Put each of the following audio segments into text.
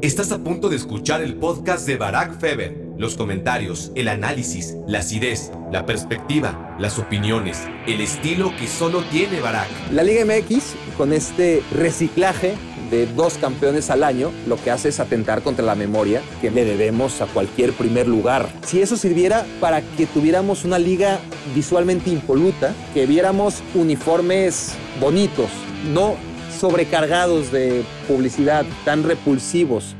Estás a punto de escuchar el podcast de Barack Feber. Los comentarios, el análisis, la acidez, la perspectiva, las opiniones, el estilo que solo tiene Barack. La Liga MX, con este reciclaje de dos campeones al año, lo que hace es atentar contra la memoria que le debemos a cualquier primer lugar. Si eso sirviera para que tuviéramos una liga visualmente impoluta, que viéramos uniformes bonitos, no sobrecargados de publicidad, tan repulsivos.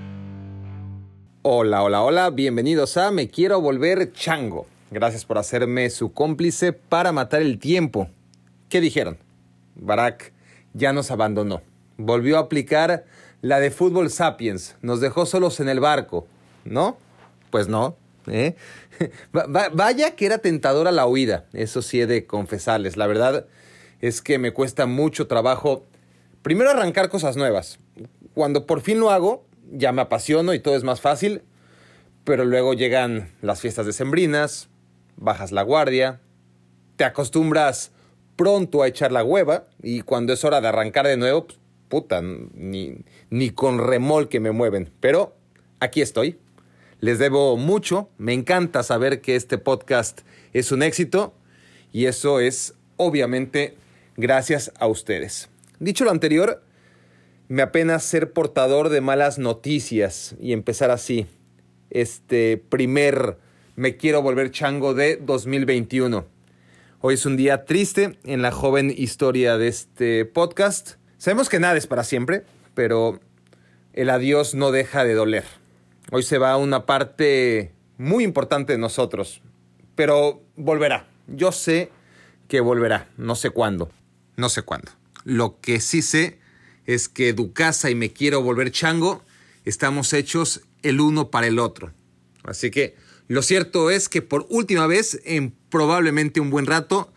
Hola, hola, hola, bienvenidos a Me Quiero Volver Chango. Gracias por hacerme su cómplice para matar el tiempo. ¿Qué dijeron? Barack ya nos abandonó. Volvió a aplicar la de Fútbol Sapiens. Nos dejó solos en el barco. ¿No? Pues no. ¿eh? Vaya que era tentadora la huida. Eso sí he de confesarles. La verdad es que me cuesta mucho trabajo primero arrancar cosas nuevas. Cuando por fin lo hago, ya me apasiono y todo es más fácil, pero luego llegan las fiestas decembrinas, bajas la guardia, te acostumbras pronto a echar la hueva y cuando es hora de arrancar de nuevo, pues, puta, ni, ni con remolque me mueven. Pero aquí estoy. Les debo mucho. Me encanta saber que este podcast es un éxito y eso es obviamente gracias a ustedes. Dicho lo anterior, me apena ser portador de malas noticias y empezar así este primer Me quiero volver chango de 2021. Hoy es un día triste en la joven historia de este podcast. Sabemos que nada es para siempre, pero el adiós no deja de doler. Hoy se va una parte muy importante de nosotros, pero volverá. Yo sé que volverá, no sé cuándo, no sé cuándo. Lo que sí sé es que Ducasa y Me Quiero Volver Chango estamos hechos el uno para el otro. Así que lo cierto es que por última vez en probablemente un buen rato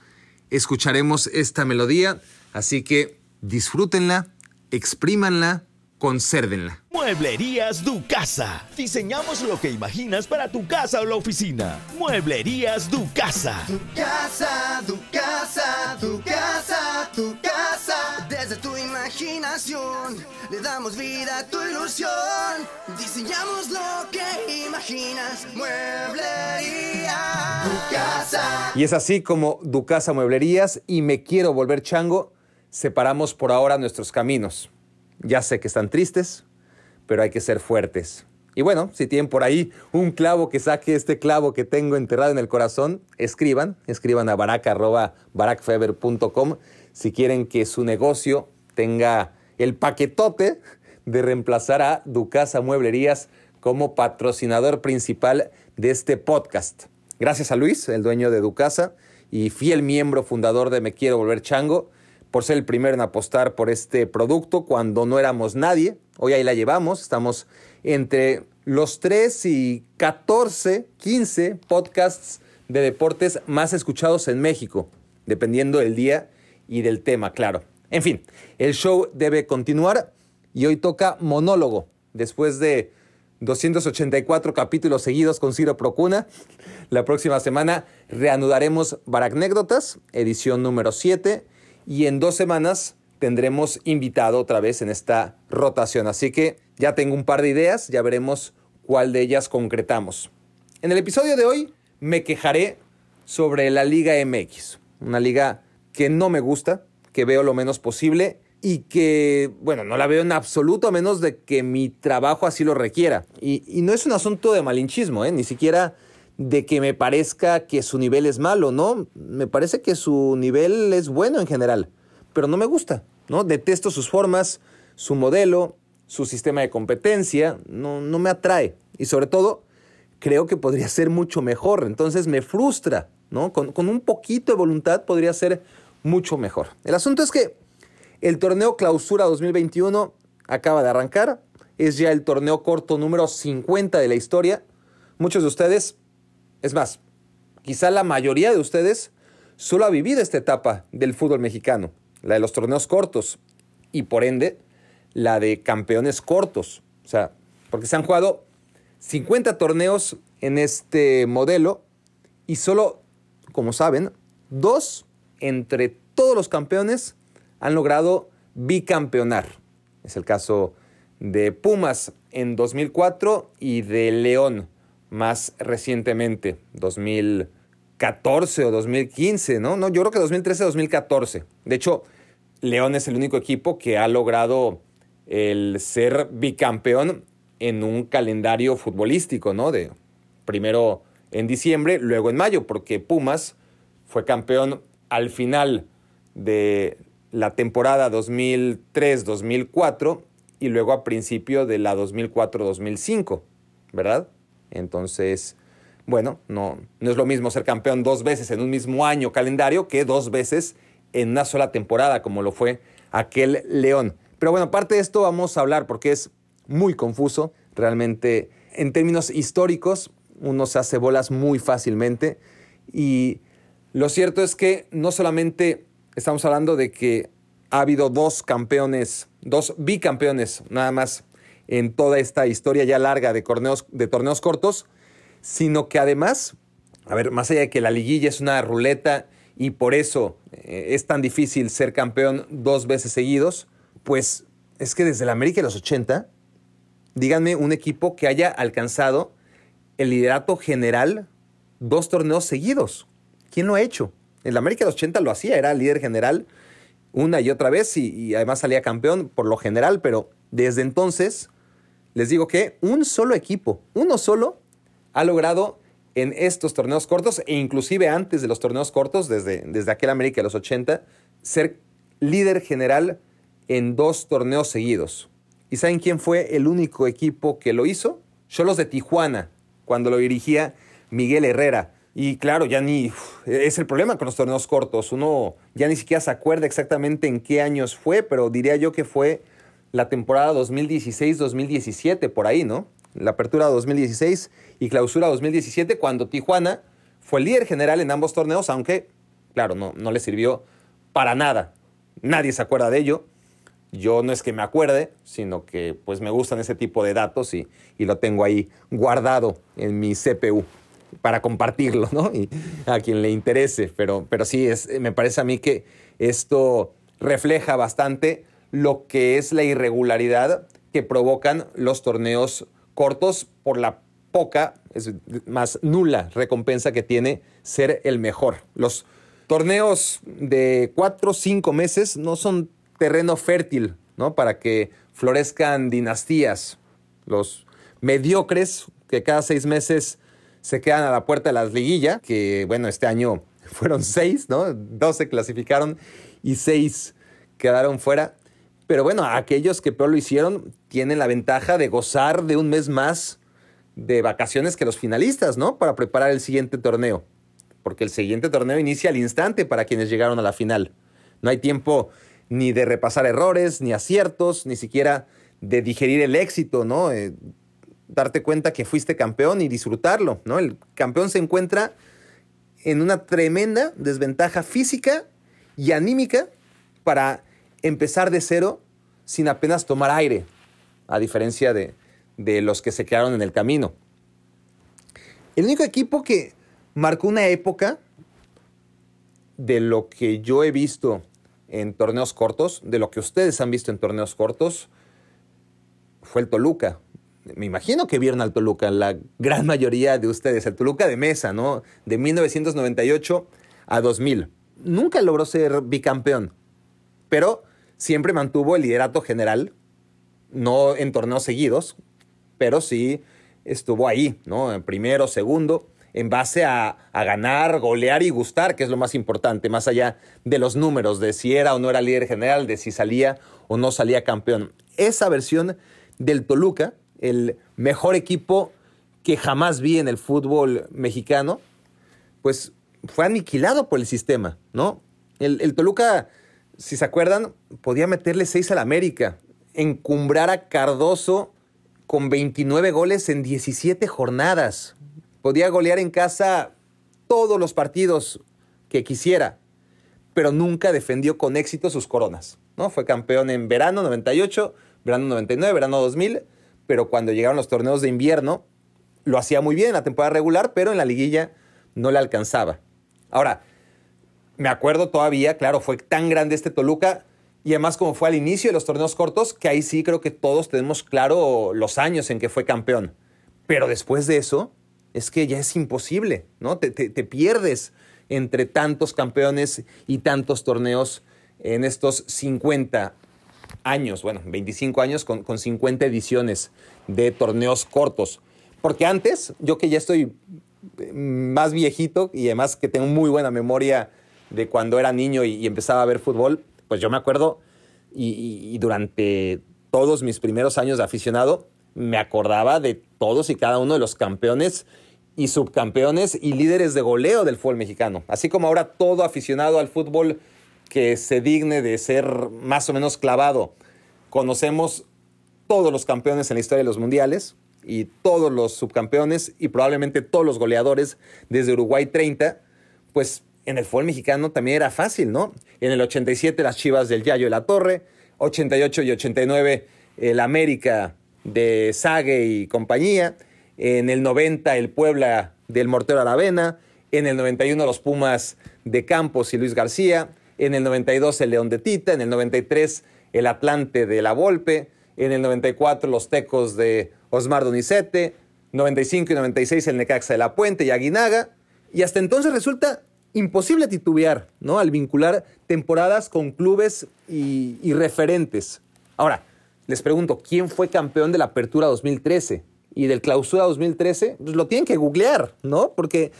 escucharemos esta melodía. Así que disfrútenla, exprímanla consérvenla. Mueblerías Ducasa. Diseñamos lo que imaginas para tu casa o la oficina. Mueblerías Ducasa. Tu casa, tu casa, tu casa, tu casa. Desde tu imaginación le damos vida a tu ilusión. Diseñamos lo que imaginas. Mueblerías Ducasa. Y es así como Ducasa Mueblerías y Me Quiero Volver Chango separamos por ahora nuestros caminos. Ya sé que están tristes, pero hay que ser fuertes. Y bueno, si tienen por ahí un clavo que saque este clavo que tengo enterrado en el corazón, escriban, escriban a baraca.baracfeber.com si quieren que su negocio tenga el paquetote de reemplazar a Ducasa Mueblerías como patrocinador principal de este podcast. Gracias a Luis, el dueño de Ducasa y fiel miembro fundador de Me Quiero Volver Chango por ser el primero en apostar por este producto cuando no éramos nadie. Hoy ahí la llevamos, estamos entre los 3 y 14, 15 podcasts de deportes más escuchados en México, dependiendo del día y del tema, claro. En fin, el show debe continuar y hoy toca monólogo. Después de 284 capítulos seguidos con Ciro Procuna, la próxima semana reanudaremos Baracnécdotas, edición número 7 y en dos semanas tendremos invitado otra vez en esta rotación. Así que ya tengo un par de ideas, ya veremos cuál de ellas concretamos. En el episodio de hoy me quejaré sobre la Liga MX, una liga que no me gusta, que veo lo menos posible y que, bueno, no la veo en absoluto a menos de que mi trabajo así lo requiera. Y, no es un asunto de malinchismo, ¿eh? ni siquiera de que me parezca que su nivel es malo, ¿no? Me parece que su nivel es bueno en general, pero no me gusta, ¿no? Detesto sus formas, su modelo, su sistema de competencia, no, no me atrae. Y sobre todo, creo que podría ser mucho mejor, entonces me frustra, ¿no? Con, con un poquito de voluntad podría ser mucho mejor. El asunto es que el torneo Clausura 2021 acaba de arrancar, es ya el torneo corto número 50 de la historia. Muchos de ustedes es más, quizá la mayoría de ustedes solo ha vivido esta etapa del fútbol mexicano, la de los torneos cortos y por ende la de campeones cortos. O sea, porque se han jugado 50 torneos en este modelo y solo, como saben, dos entre todos los campeones han logrado bicampeonar. Es el caso de Pumas en 2004 y de León más recientemente, 2014 o 2015, ¿no? No, yo creo que 2013-2014. De hecho, León es el único equipo que ha logrado el ser bicampeón en un calendario futbolístico, ¿no? De primero en diciembre, luego en mayo, porque Pumas fue campeón al final de la temporada 2003-2004 y luego a principio de la 2004-2005, ¿verdad? Entonces, bueno, no, no es lo mismo ser campeón dos veces en un mismo año calendario que dos veces en una sola temporada, como lo fue aquel León. Pero bueno, aparte de esto vamos a hablar porque es muy confuso, realmente en términos históricos uno se hace bolas muy fácilmente y lo cierto es que no solamente estamos hablando de que ha habido dos campeones, dos bicampeones nada más en toda esta historia ya larga de torneos, cortos, sino que además, a ver, más allá de que la liguilla es una ruleta y por eso eh, es tan difícil ser campeón dos veces seguidos, pues es que desde la América de los 80, díganme un equipo que haya alcanzado el liderato general dos torneos seguidos. ¿Quién lo ha hecho? En la América de los 80 lo hacía, era líder general una y otra vez y, además salía campeón por lo general, pero desde entonces les digo que un solo equipo, uno solo, ha logrado en estos torneos cortos e inclusive antes de los torneos cortos, desde, desde aquel América de los 80, ser líder general en dos torneos seguidos. ¿Y saben quién fue el único equipo que lo hizo? los de Tijuana, cuando lo dirigía Miguel Herrera. Y claro, ya ni es el problema con los torneos cortos. Uno ya ni siquiera se acuerda exactamente en qué años fue, pero diría yo que fue la temporada 2016-2017, por ahí, ¿no? La apertura 2016 y clausura 2017, cuando Tijuana fue el líder general en ambos torneos, aunque, claro, no, no le sirvió para nada. Nadie se acuerda de ello. Yo no es que me acuerde, sino que pues me gustan ese tipo de datos y, y lo tengo ahí guardado en mi CPU para compartirlo, ¿no? Y a quien le interese, pero, pero sí, es, me parece a mí que esto refleja bastante lo que es la irregularidad que provocan los torneos cortos por la poca, es más nula recompensa que tiene ser el mejor. Los torneos de cuatro o cinco meses no son terreno fértil, ¿no? Para que florezcan dinastías. Los mediocres que cada seis meses se quedan a la puerta de las liguillas, que bueno, este año fueron seis, ¿no? Dos se clasificaron y seis quedaron fuera. Pero bueno, aquellos que peor lo hicieron tienen la ventaja de gozar de un mes más de vacaciones que los finalistas, ¿no? Para preparar el siguiente torneo. Porque el siguiente torneo inicia al instante para quienes llegaron a la final. No hay tiempo ni de repasar errores, ni aciertos, ni siquiera de digerir el éxito, ¿no? Eh, darte cuenta que fuiste campeón y disfrutarlo, ¿no? El campeón se encuentra en una tremenda desventaja física y anímica para empezar de cero sin apenas tomar aire, a diferencia de, de los que se quedaron en el camino. El único equipo que marcó una época de lo que yo he visto en torneos cortos, de lo que ustedes han visto en torneos cortos, fue el Toluca me imagino que vieron al Toluca, la gran mayoría de ustedes, el Toluca de mesa, ¿no? De 1998 a 2000. Nunca logró ser bicampeón, pero siempre mantuvo el liderato general, no en torneos seguidos, pero sí estuvo ahí, ¿no? En primero, segundo, en base a, a, ganar, golear y gustar, que es lo más importante, más allá de los números, de si era o no era líder general, de si salía o no salía campeón. Esa versión del Toluca el mejor equipo que jamás vi en el fútbol mexicano, pues fue aniquilado por el sistema, ¿no? El, Toluca, si se acuerdan, podía meterle seis al América, encumbrar a Cardoso con 29 goles en 17 jornadas. Podía golear en casa todos los partidos que quisiera, pero nunca defendió con éxito sus coronas, ¿no? Fue campeón en verano 98, verano 99, verano 2000 pero cuando llegaron los torneos de invierno, lo hacía muy bien en la temporada regular, pero en la liguilla no le alcanzaba. Ahora, me acuerdo todavía, claro, fue tan grande este Toluca Y además, como fue al inicio de los torneos cortos, que ahí sí creo que todos tenemos claro los años en que fue campeón. Pero después de eso, es que ya es imposible, ¿no? Te, pierdes entre tantos campeones y tantos torneos en estos 50 años, bueno, 25 años con, con 50 ediciones de torneos cortos. Porque antes, yo que ya estoy más viejito y además que tengo muy buena memoria de cuando era niño y, empezaba a ver fútbol, pues yo me acuerdo y, durante todos mis primeros años de aficionado me acordaba de todos y cada uno de los campeones y subcampeones y líderes de goleo del fútbol mexicano. Así como ahora todo aficionado al fútbol que se digne de ser más o menos clavado, conocemos todos los campeones en la historia de los mundiales, y todos los subcampeones y probablemente todos los goleadores desde Uruguay 30, pues en el fútbol mexicano también era fácil, ¿no? En el 87 las Chivas del Yayo de la Torre, 88 y 89 el América de Sague y compañía, en el 90 el Puebla del Mortero Aravena, en el 91 los Pumas de Campos y Luis García, en el 92 el León de Tita, en el 93 el Atlante de La Volpe, en el 94 los Tecos de Osmar Donizete, 95 y 96 el Necaxa de la Puente y Aguinaga. Y hasta entonces resulta imposible titubear, ¿no? Al vincular temporadas con clubes y, referentes. Ahora, les pregunto, ¿quién fue campeón de la Apertura 2013 y del Clausura 2013? Pues lo tienen que googlear, ¿no? Porque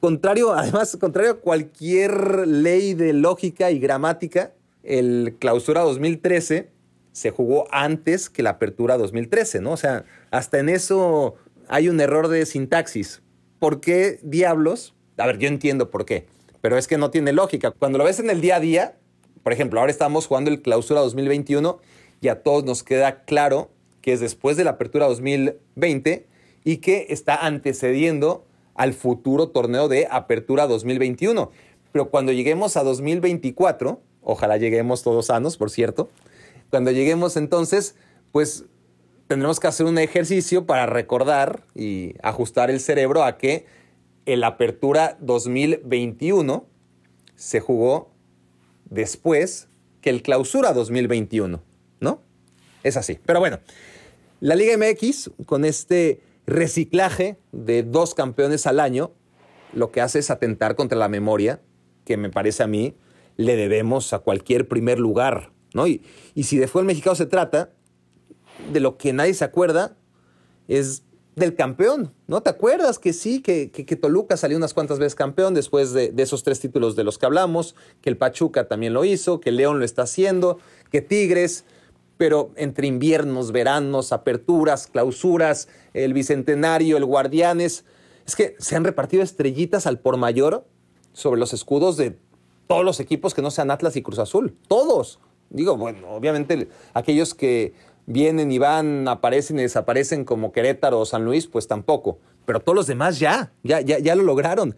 contrario, además, contrario a cualquier ley de lógica y gramática, el Clausura 2013 se jugó antes que la apertura 2013, ¿no? O sea, hasta en eso hay un error de sintaxis. ¿Por qué diablos? A ver, yo entiendo por qué, pero es que no tiene lógica. Cuando lo ves en el día a día, por ejemplo, ahora estamos jugando el clausura 2021 y a todos nos queda claro que es después de la apertura 2020 y que está antecediendo al futuro torneo de apertura 2021. Pero cuando lleguemos a 2024, ojalá lleguemos todos sanos, por cierto, cuando lleguemos entonces, pues tendremos que hacer un ejercicio para recordar y ajustar el cerebro a que el Apertura 2021 se jugó después que el Clausura 2021, ¿no? Es así. Pero bueno, la Liga MX con este reciclaje de dos campeones al año, lo que hace es atentar contra la memoria, que me parece a mí le debemos a cualquier primer lugar ¿no? Y, si de fútbol mexicano se trata, de lo que nadie se acuerda es del campeón, ¿no? ¿Te acuerdas que sí, que, que, Toluca salió unas cuantas veces campeón después de, de, esos tres títulos de los que hablamos, que el Pachuca también lo hizo, que León lo está haciendo, que Tigres, pero entre inviernos, veranos, aperturas, clausuras, el Bicentenario, el Guardianes, es que se han repartido estrellitas al por mayor sobre los escudos de todos los equipos que no sean Atlas y Cruz Azul, todos. Digo, bueno, obviamente aquellos que vienen y van, aparecen y desaparecen como Querétaro o San Luis, pues tampoco. Pero todos los demás ya, ya, ya, ya lo lograron.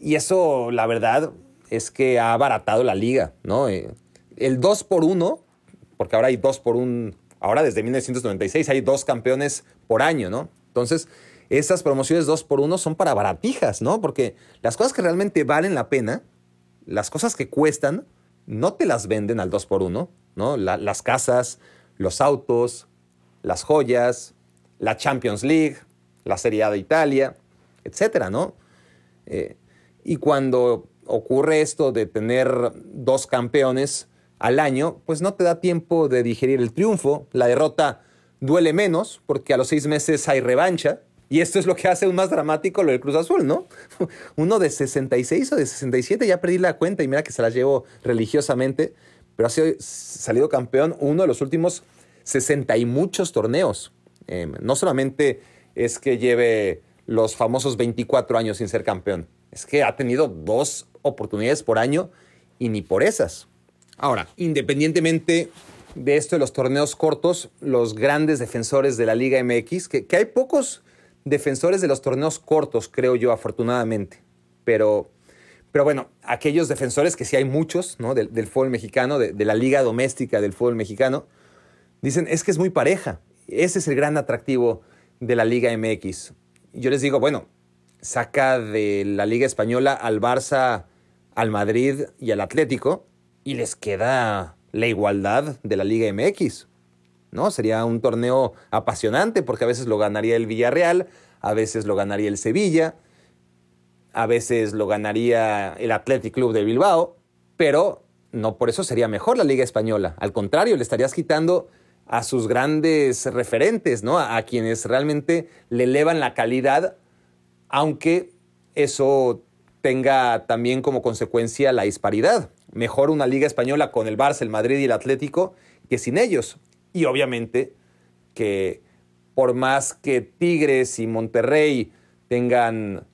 Y eso, la verdad, es que ha abaratado la liga, ¿no? Eh, el 2 por 1, porque ahora hay 2 por 1, ahora desde 1996 hay dos campeones por año, ¿no? Entonces, esas promociones 2 por 1 son para baratijas, ¿no? Porque las cosas que realmente valen la pena, las cosas que cuestan, no te las venden al 2 por 1 ¿no? las casas, los autos, las joyas, la Champions League, la Serie A de Italia, etcétera, ¿no? Eh, y cuando ocurre esto de tener dos campeones al año, pues no te da tiempo de digerir el triunfo, la derrota duele menos porque a los seis meses hay revancha, y esto es lo que hace aún más dramático lo del Cruz Azul, ¿no? Uno de 66 o de 67, ya perdí la cuenta y mira que se la llevo religiosamente, pero ha sido, salido campeón uno de los últimos 60 y muchos torneos. Em, no solamente es que lleve los famosos 24 años sin ser campeón, es que ha tenido dos oportunidades por año y ni por esas. Ahora, independientemente de esto de los torneos cortos, los grandes defensores de la Liga MX, que hay pocos defensores de los torneos cortos, creo yo, afortunadamente. Pero, pero bueno, aquellos defensores, que sí hay muchos, ¿no? Del, fútbol mexicano, de, la liga doméstica del fútbol mexicano, dicen, es que es muy pareja. Ese es el gran atractivo de la Liga MX. Yo les digo, bueno, saca de la Liga Española al Barça, al Madrid y al Atlético, y les queda la igualdad de la Liga MX. ¿no? Sería un torneo apasionante porque a veces lo ganaría el Villarreal, a veces lo ganaría el Sevilla, a veces lo ganaría el Athletic Club de Bilbao, pero no por eso sería mejor la Liga Española. Al contrario, le estarías quitando a sus grandes referentes, ¿no? A, quienes realmente le elevan la calidad, aunque eso tenga también como consecuencia la disparidad. Mejor una liga española con el Barça, el Madrid y el Atlético que sin ellos. Y obviamente que por más que Tigres y Monterrey tengan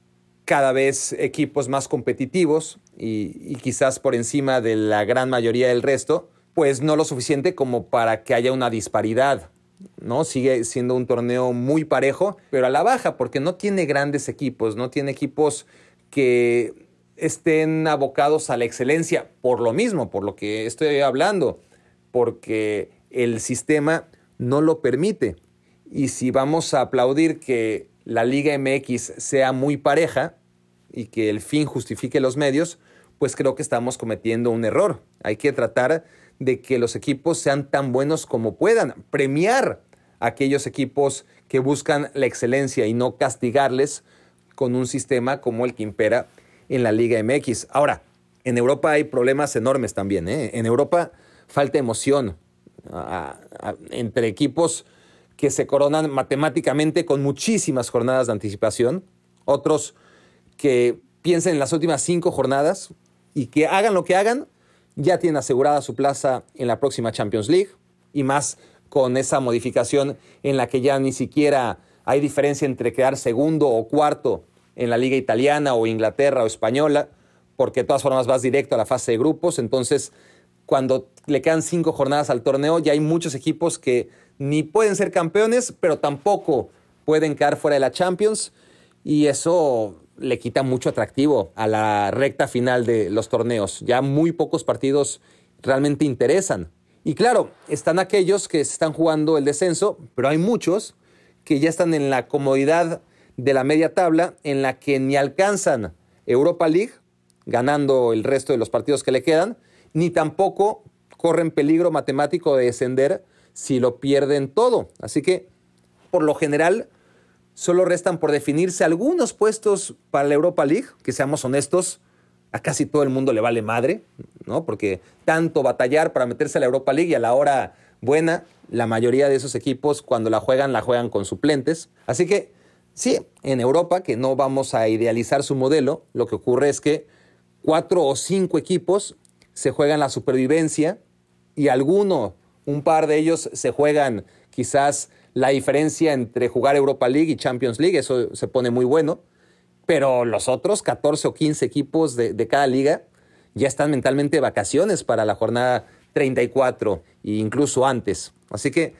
cada vez equipos más competitivos y, quizás por encima de la gran mayoría del resto, pues no lo suficiente como para que haya una disparidad. ¿no? Sigue siendo un torneo muy parejo, pero a la baja, porque no tiene grandes equipos, no tiene equipos que estén abocados a la excelencia, por lo mismo, por lo que estoy hablando, porque el sistema no lo permite. Y si vamos a aplaudir que la Liga MX sea muy pareja y que el fin justifique los medios, pues creo que estamos cometiendo un error. Hay que tratar de que los equipos sean tan buenos como puedan, premiar a aquellos equipos que buscan la excelencia y no castigarles con un sistema como el que impera en la Liga MX. Ahora, en Europa hay problemas enormes también. ¿eh? En Europa falta emoción entre equipos que se coronan matemáticamente con muchísimas jornadas de anticipación, otros que piensen en las últimas cinco jornadas y que hagan lo que hagan, ya tienen asegurada su plaza en la próxima Champions League y más con esa modificación en la que ya ni siquiera hay diferencia entre quedar segundo o cuarto en la liga italiana o Inglaterra o española, porque de todas formas vas directo a la fase de grupos, entonces cuando le quedan cinco jornadas al torneo, ya hay muchos equipos que ni pueden ser campeones, pero tampoco pueden quedar fuera de la Champions. Y eso le quita mucho atractivo a la recta final de los torneos. Ya muy pocos partidos realmente interesan. Y claro, están aquellos que están jugando el descenso, pero hay muchos que ya están en la comodidad de la media tabla, en la que ni alcanzan Europa League, ganando el resto de los partidos que le quedan, ni tampoco corren peligro matemático de descender si lo pierden todo. Así que, por lo general, solo restan por definirse algunos puestos para la Europa League, que seamos honestos, a casi todo el mundo le vale madre, ¿no? Porque tanto batallar para meterse a la Europa League y a la hora buena, la mayoría de esos equipos cuando la juegan, la juegan con suplentes. Así que sí, en Europa, que no vamos a idealizar su modelo, lo que ocurre es que cuatro o cinco equipos se juegan la supervivencia y alguno, un par de ellos se juegan quizás la diferencia entre jugar Europa League y Champions League, eso se pone muy bueno, pero los otros 14 o 15 equipos de, cada liga ya están mentalmente de vacaciones para la jornada 34 e incluso antes. Así que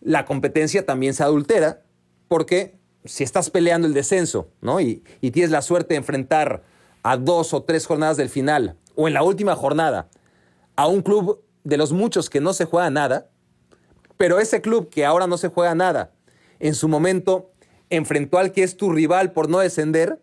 la competencia también se adultera porque si estás peleando el descenso ¿no? y, y tienes la suerte de enfrentar a dos o tres jornadas del final o en la última jornada a un club de los muchos que no se juega nada, pero ese club que ahora no se juega nada, en su momento enfrentó al que es tu rival por no descender,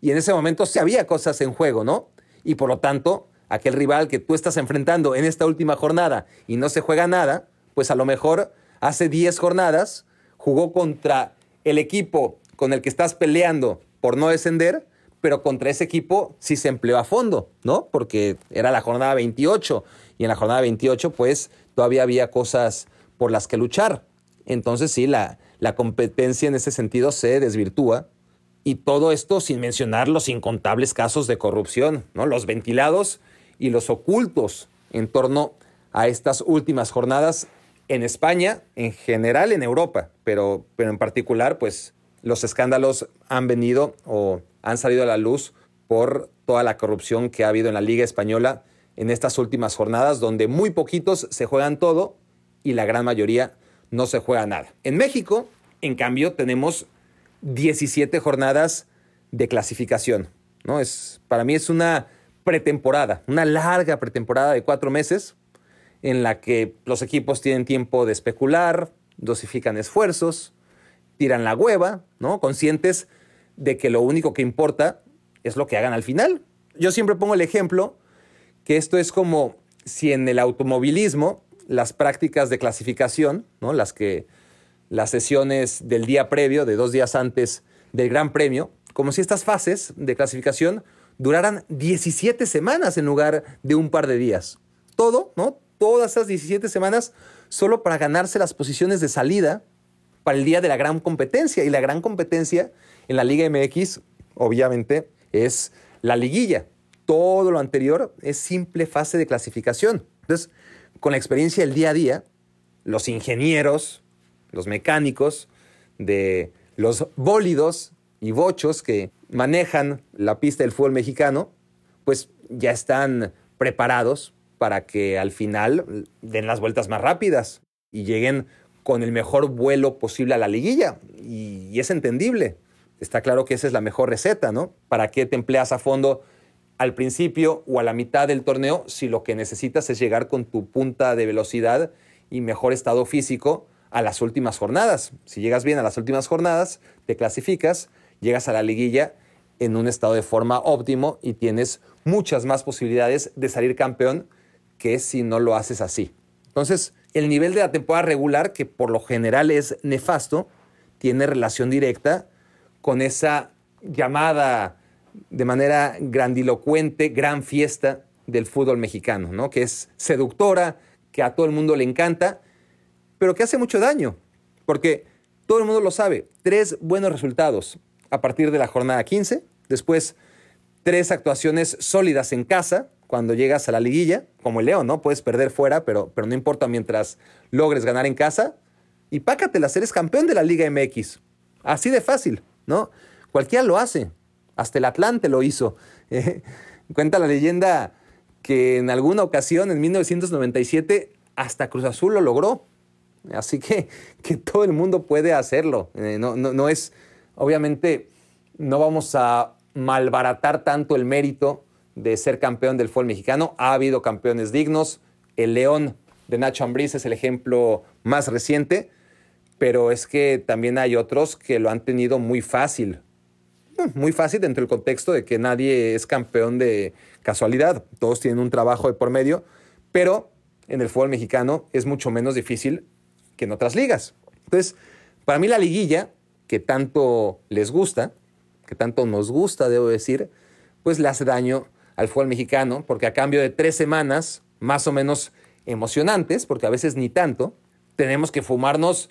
y en ese momento se había cosas en juego, ¿no? Y por lo tanto, aquel rival que tú estás enfrentando en esta última jornada y no se juega nada, pues a lo mejor hace 10 jornadas jugó contra el equipo con el que estás peleando por no descender pero contra ese equipo sí se empleó a fondo, ¿no? Porque era la jornada 28 y en la jornada 28 pues todavía había cosas por las que luchar. Entonces sí, la, la competencia en ese sentido se desvirtúa y todo esto sin mencionar los incontables casos de corrupción, ¿no? Los ventilados y los ocultos en torno a estas últimas jornadas en España, en general en Europa, pero, pero en particular pues los escándalos han venido o han salido a la luz por toda la corrupción que ha habido en la Liga Española en estas últimas jornadas, donde muy poquitos se juegan todo y la gran mayoría no se juega nada. En México, en cambio, tenemos 17 jornadas de clasificación. ¿no? Es, para mí es una pretemporada, una larga pretemporada de cuatro meses en la que los equipos tienen tiempo de especular, dosifican esfuerzos, tiran la hueva, ¿no? Conscientes de que lo único que importa es lo que hagan al final. Yo siempre pongo el ejemplo que esto es como si en el automovilismo las prácticas de clasificación, ¿no? las que las sesiones del día previo, de dos días antes del Gran Premio, como si estas fases de clasificación duraran 17 semanas en lugar de un par de días. Todo, ¿no? Todas esas 17 semanas solo para ganarse las posiciones de salida para el día de la gran competencia. Y la gran competencia en la Liga MX, obviamente, es la liguilla. Todo lo anterior es simple fase de clasificación. Entonces, con la experiencia del día a día, los ingenieros, los mecánicos de los bólidos y bochos que manejan la pista del fútbol mexicano, pues ya están preparados para que al final den las vueltas más rápidas y lleguen con el mejor vuelo posible a la liguilla. Y, es entendible. Está claro que esa es la mejor receta, ¿no? ¿Para qué te empleas a fondo al principio o a la mitad del torneo si lo que necesitas es llegar con tu punta de velocidad y mejor estado físico a las últimas jornadas? Si llegas bien a las últimas jornadas, te clasificas, llegas a la liguilla en un estado de forma óptimo y tienes muchas más posibilidades de salir campeón que si no lo haces así. Entonces, el nivel de la temporada regular, que por lo general es nefasto, tiene relación directa con esa llamada de manera grandilocuente, gran fiesta del fútbol mexicano, ¿no? que es seductora, que a todo el mundo le encanta, pero que hace mucho daño, porque todo el mundo lo sabe, tres buenos resultados a partir de la jornada 15, después tres actuaciones sólidas en casa cuando llegas a la liguilla, como el León, ¿no? Puedes perder fuera, pero, pero no importa mientras logres ganar en casa. Y pácatelas, eres campeón de la Liga MX. Así de fácil, ¿no? Cualquiera lo hace. Hasta el Atlante lo hizo. cuenta la leyenda que en alguna ocasión, en 1997, hasta Cruz Azul lo logró. Así que, que todo el mundo puede hacerlo. Eh, no, no es, obviamente, no vamos a malbaratar tanto el mérito de ser campeón del fútbol mexicano. Ha habido campeones dignos. El León de Nacho Ambriz es el ejemplo más reciente, pero es que también hay otros que lo han tenido muy fácil. Muy fácil dentro del contexto de que nadie es campeón de casualidad. Todos tienen un trabajo de por medio, pero en el fútbol mexicano es mucho menos difícil que en otras ligas. Entonces, para mí la liguilla, que tanto les gusta, que tanto nos gusta, debo decir, pues le hace daño al fútbol mexicano, porque a cambio de tres semanas más o menos emocionantes, porque a veces ni tanto, tenemos que fumarnos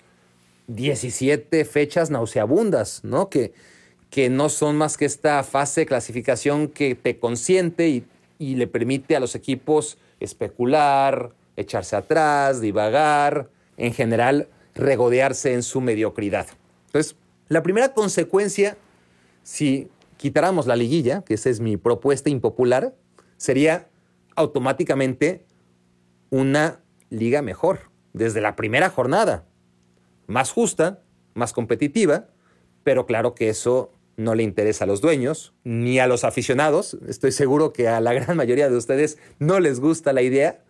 17 fechas nauseabundas, ¿no? Que, que no son más que esta fase de clasificación que te consiente y, y le permite a los equipos especular, echarse atrás, divagar, en general regodearse en su mediocridad. Entonces, la primera consecuencia si quitáramos la liguilla, que esa es mi propuesta impopular, sería automáticamente una liga mejor, desde la primera jornada, más justa, más competitiva, pero claro que eso no le interesa a los dueños ni a los aficionados. Estoy seguro que a la gran mayoría de ustedes no les gusta la idea,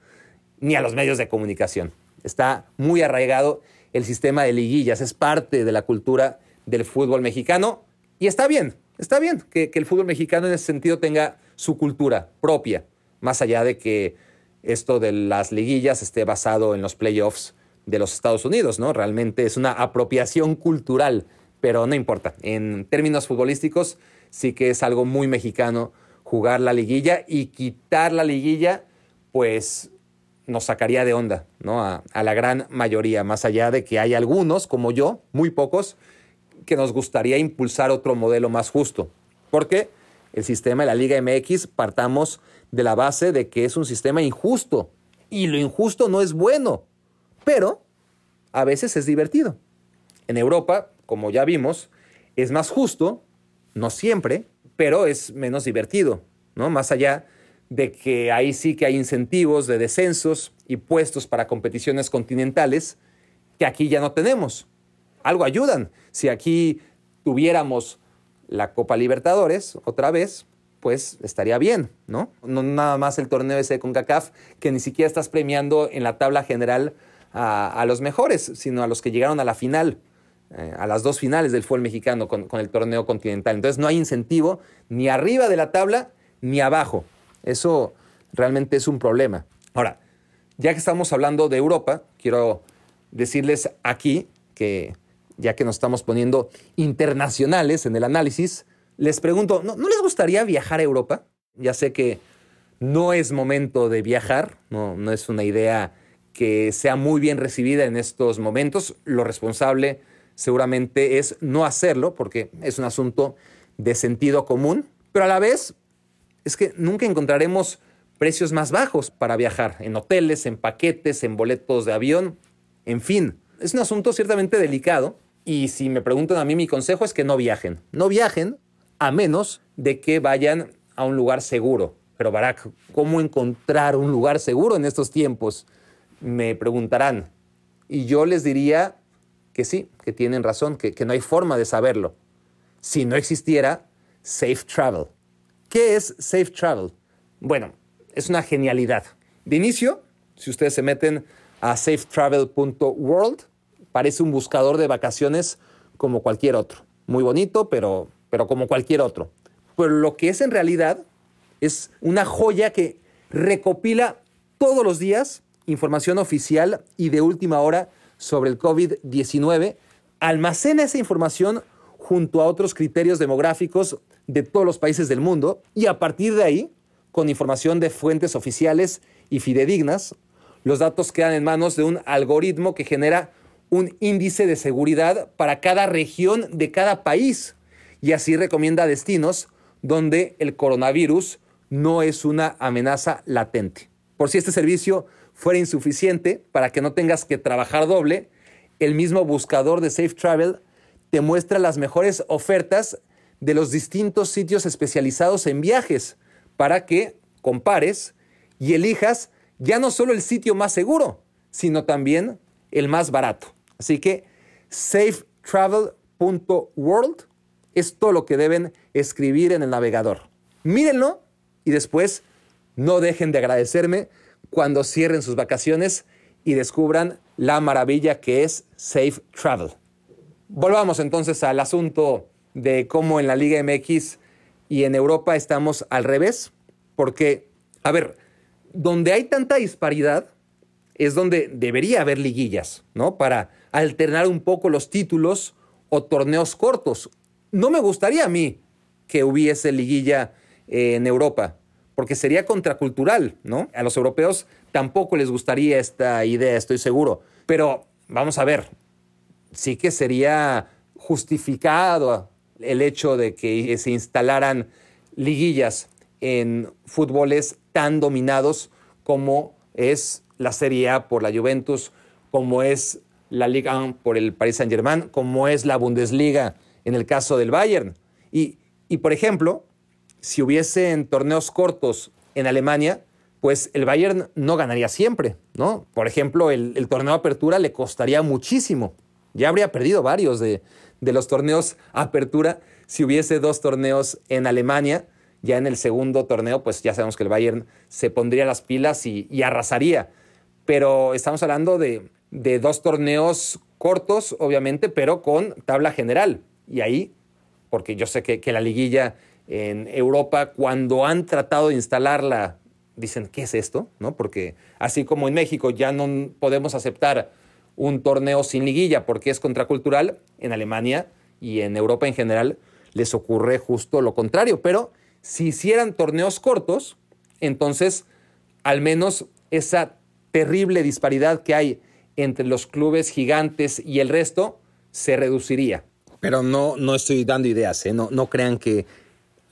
ni a los medios de comunicación. Está muy arraigado el sistema de liguillas, es parte de la cultura del fútbol mexicano y está bien, está bien que, el fútbol mexicano en ese sentido tenga su cultura propia, más allá de que esto de las liguillas esté basado en los playoffs de los Estados Unidos, ¿no? Realmente es una apropiación cultural, pero no importa. En términos futbolísticos, sí que es algo muy mexicano jugar la liguilla y quitar la liguilla, pues nos sacaría de onda, ¿no? A, a la gran mayoría, más allá de que hay algunos, como yo, muy pocos, que nos gustaría impulsar otro modelo más justo. Porque el sistema de la Liga MX partamos de la base de que es un sistema injusto. Y lo injusto no es bueno, pero a veces es divertido. En Europa, como ya vimos, es más justo, no siempre, pero es menos divertido, ¿no? Más allá de que ahí sí que hay incentivos de descensos y puestos para competiciones continentales que aquí ya no tenemos algo ayudan. Si aquí tuviéramos la Copa Libertadores otra vez, pues estaría bien, ¿no? No nada más el torneo ese con CACAF, que ni siquiera estás premiando en la tabla general a, los mejores, sino a los que llegaron a la final, eh, a las dos finales del fútbol mexicano con, el torneo continental. Entonces no hay incentivo ni arriba de la tabla ni abajo. Eso realmente es un problema. Ahora, ya que estamos hablando de Europa, quiero decirles aquí que ya que nos estamos poniendo internacionales en el análisis, les pregunto, ¿no, les gustaría viajar a Europa? Ya sé que no es momento de viajar, no, no es una idea que sea muy bien recibida en estos momentos. Lo responsable seguramente es no hacerlo porque es un asunto de sentido común, pero a la vez es que nunca encontraremos precios más bajos para viajar en hoteles, en paquetes, en boletos de avión, en fin. Es un asunto ciertamente delicado y si me preguntan a mí mi consejo es que no viajen. No viajen a menos de que vayan a un lugar seguro. Pero Barack, ¿cómo encontrar un lugar seguro en estos tiempos? Me preguntarán. Y yo les diría que sí, que tienen razón, que, que no hay forma de saberlo. Si no existiera Safe Travel. ¿Qué es Safe Travel? Bueno, es una genialidad. De inicio, si ustedes se meten a safetravel.world, parece un buscador de vacaciones como cualquier otro. Muy bonito, pero pero como cualquier otro. Pero lo que es en realidad es una joya que recopila todos los días información oficial y de última hora sobre el COVID-19, almacena esa información junto a otros criterios demográficos de todos los países del mundo y a partir de ahí, con información de fuentes oficiales y fidedignas, los datos quedan en manos de un algoritmo que genera un índice de seguridad para cada región de cada país y así recomienda destinos donde el coronavirus no es una amenaza latente. Por si este servicio fuera insuficiente para que no tengas que trabajar doble, el mismo buscador de Safe Travel te muestra las mejores ofertas de los distintos sitios especializados en viajes para que compares y elijas ya no solo el sitio más seguro, sino también el más barato. Así que safetravel.world es todo lo que deben escribir en el navegador. Mírenlo y después no dejen de agradecerme cuando cierren sus vacaciones y descubran la maravilla que es Safe Travel. Volvamos entonces al asunto de cómo en la Liga MX y en Europa estamos al revés, porque, a ver, donde hay tanta disparidad es donde debería haber liguillas, ¿no? Para alternar un poco los títulos o torneos cortos no me gustaría a mí que hubiese liguilla en Europa, porque sería contracultural, ¿no? A los europeos tampoco les gustaría esta idea, estoy seguro. Pero vamos a ver, sí que sería justificado el hecho de que se instalaran liguillas en fútboles tan dominados como es la Serie A por la Juventus, como es la Liga 1 por el Paris Saint-Germain, como es la Bundesliga en el caso del Bayern. Y, por ejemplo, si hubiesen torneos cortos en Alemania, pues el Bayern no ganaría siempre, ¿no? Por ejemplo, el, torneo Apertura le costaría muchísimo. Ya habría perdido varios de, los torneos Apertura si hubiese dos torneos en Alemania. Ya en el segundo torneo, pues ya sabemos que el Bayern se pondría las pilas y, arrasaría. Pero estamos hablando de, de dos torneos cortos, obviamente, pero con tabla general. Y ahí, porque yo sé que, la liguilla en Europa, cuando han tratado de instalarla, dicen, ¿qué es esto? ¿No? Porque así como en México ya no podemos aceptar un torneo sin liguilla porque es contracultural, en Alemania y en Europa en general les ocurre justo lo contrario. Pero si hicieran torneos cortos, entonces al menos esa terrible disparidad que hay entre los clubes gigantes y el resto se reduciría. Pero no, no estoy dando ideas, ¿eh? no, no crean que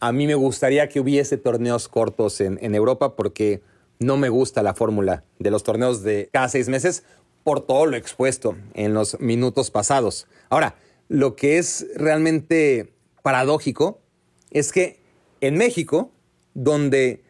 a mí me gustaría que hubiese torneos cortos en, Europa porque no me gusta la fórmula de los torneos de cada seis meses por todo lo expuesto en los minutos pasados. Ahora, lo que es realmente paradójico es que en México, donde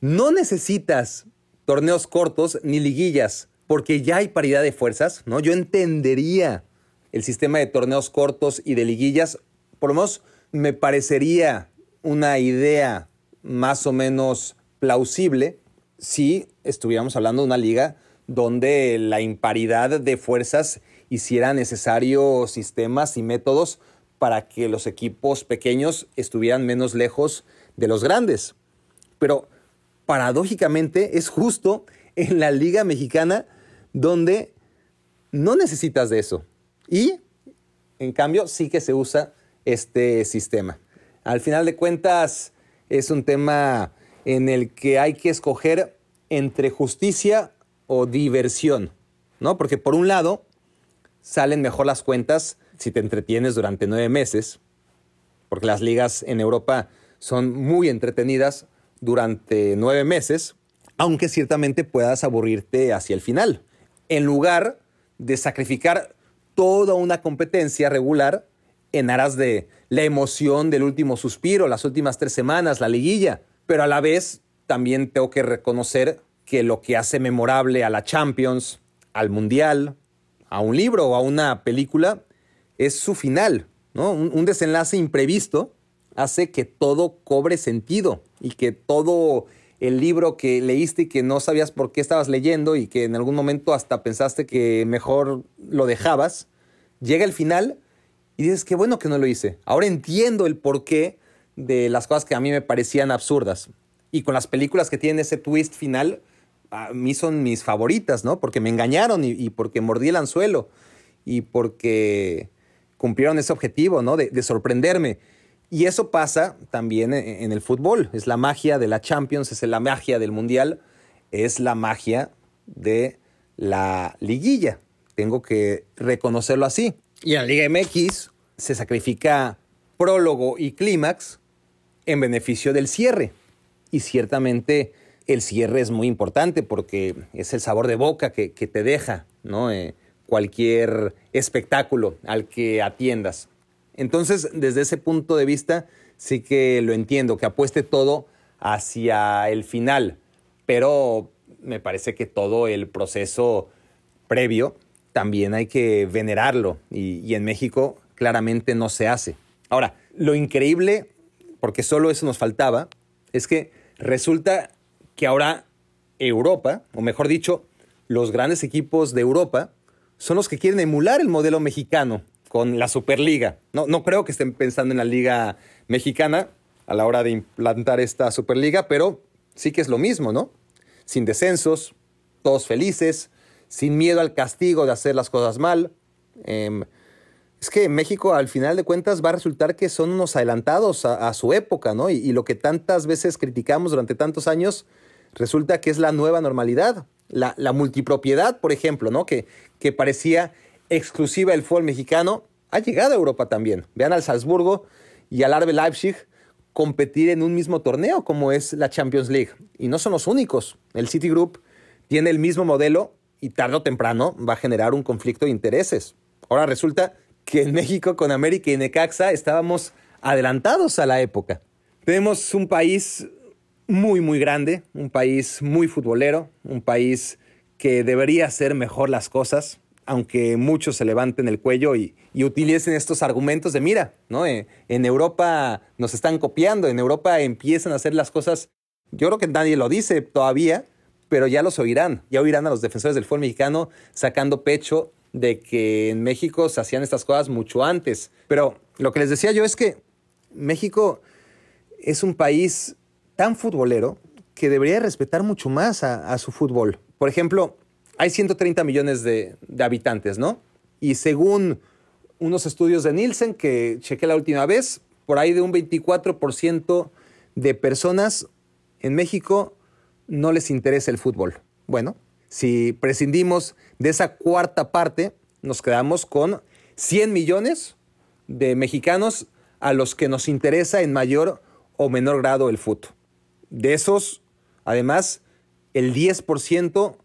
no necesitas torneos cortos ni liguillas, porque ya hay paridad de fuerzas, ¿no? Yo entendería el sistema de torneos cortos y de liguillas, por lo menos me parecería una idea más o menos plausible si estuviéramos hablando de una liga donde la imparidad de fuerzas hiciera necesarios sistemas y métodos para que los equipos pequeños estuvieran menos lejos de los grandes. Pero paradójicamente es justo en la Liga Mexicana donde no necesitas de eso. Y, en cambio, sí que se usa este sistema. Al final de cuentas, es un tema en el que hay que escoger entre justicia o diversión, ¿no? Porque por un lado, salen mejor las cuentas si te entretienes durante nueve meses, porque las ligas en Europa son muy entretenidas durante nueve meses, aunque ciertamente puedas aburrirte hacia el final, en lugar de sacrificar toda una competencia regular en aras de la emoción del último suspiro, las últimas tres semanas, la liguilla. Pero a la vez también tengo que reconocer que lo que hace memorable a la Champions, al Mundial, a un libro o a una película es su final. ¿no? Un, desenlace imprevisto hace que todo cobre sentido y que todo el libro que leíste y que no sabías por qué estabas leyendo y que en algún momento hasta pensaste que mejor lo dejabas, llega el final y dices, qué bueno que no lo hice. Ahora entiendo el porqué de las cosas que a mí me parecían absurdas. Y con las películas que tienen ese twist final, a mí son mis favoritas, ¿no? Porque me engañaron y, y porque mordí el anzuelo y porque cumplieron ese objetivo, ¿no? De, de sorprenderme. Y eso pasa también en, en el fútbol. Es la magia de la Champions, es la magia del Mundial, es la magia de la liguilla. Tengo que reconocerlo así. Y en la Liga MX se sacrifica prólogo y clímax en beneficio del cierre. Y ciertamente el cierre es muy importante porque es el sabor de boca que, te deja ¿no? Eh, cualquier espectáculo al que atiendas. Entonces, desde ese punto de vista, sí que lo entiendo, que apueste todo hacia el final, pero me parece que todo el proceso previo también hay que venerarlo y, en México claramente no se hace. Ahora, lo increíble, porque solo eso nos faltaba, es que resulta que ahora Europa, o mejor dicho, los grandes equipos de Europa, son los que quieren emular el modelo mexicano con la Superliga. No, no creo que estén pensando en la Liga Mexicana a la hora de implantar esta Superliga, pero sí que es lo mismo, ¿no? Sin descensos, todos felices, sin miedo al castigo de hacer las cosas mal. Eh, es que México, al final de cuentas, va a resultar que son unos adelantados a, su época, ¿no? Y, lo que tantas veces criticamos durante tantos años, resulta que es la nueva normalidad. La, multipropiedad, por ejemplo, ¿no? Que, que parecía exclusiva del fútbol mexicano, ha llegado a Europa también. Vean al Salzburgo y al RB Leipzig competir en un mismo torneo como es la Champions League. Y no son los únicos. El Citigroup tiene el mismo modelo y tarde o temprano va a generar un conflicto de intereses. Ahora resulta que en México con América y Necaxa estábamos adelantados a la época. Tenemos un país muy, muy grande, un país muy futbolero, un país que debería hacer mejor las cosas, aunque muchos se levanten el cuello y, y utilicen estos argumentos de, mira, ¿no? Eh, en Europa nos están copiando, en Europa empiezan a hacer las cosas, yo creo que nadie lo dice todavía, pero ya los oirán, ya oirán a los defensores del fútbol mexicano sacando pecho de que en México se hacían estas cosas mucho antes. Pero lo que les decía yo es que México es un país tan futbolero que debería respetar mucho más a, su fútbol. Por ejemplo, hay 130 millones de, habitantes, ¿no? Y según unos estudios de Nielsen que chequé la última vez, por ahí de un 24% de personas en México no les interesa el fútbol. Bueno, si prescindimos de esa cuarta parte, nos quedamos con 100 millones de mexicanos a los que nos interesa en mayor o menor grado el fútbol. De esos, además, el 10%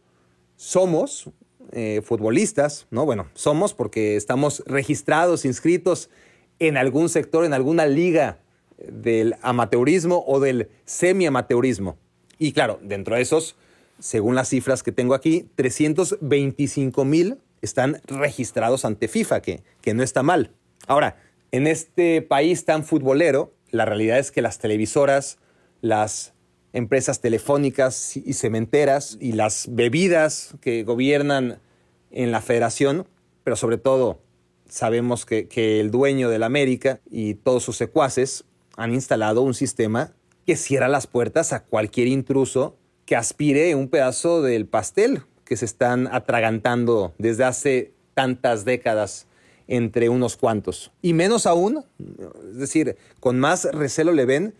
somos eh, futbolistas, ¿no? Bueno, somos porque estamos registrados, inscritos en algún sector, en alguna liga del amateurismo o del semi-amateurismo. Y claro, dentro de esos, según las cifras que tengo aquí, 325 mil están registrados ante FIFA, que, que no está mal. Ahora, en este país tan futbolero, la realidad es que las televisoras, las empresas telefónicas y cementeras y las bebidas que gobiernan en la federación, pero sobre todo sabemos que, que el dueño de la América y todos sus secuaces han instalado un sistema que cierra las puertas a cualquier intruso que aspire un pedazo del pastel que se están atragantando desde hace tantas décadas entre unos cuantos. Y menos aún, es decir, con más recelo le ven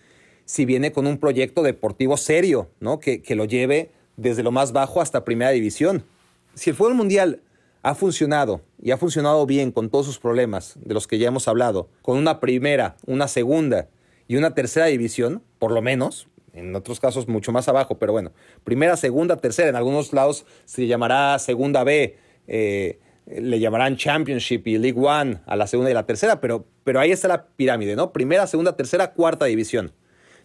si viene con un proyecto deportivo serio, ¿no? Que, que lo lleve desde lo más bajo hasta primera división. Si el fútbol mundial ha funcionado y ha funcionado bien con todos sus problemas de los que ya hemos hablado, con una primera, una segunda y una tercera división, por lo menos, en otros casos mucho más abajo, pero bueno, primera, segunda, tercera, en algunos lados se llamará segunda B, eh, le llamarán Championship y League One a la segunda y la tercera, pero, pero ahí está la pirámide, ¿no? Primera, segunda, tercera, cuarta división.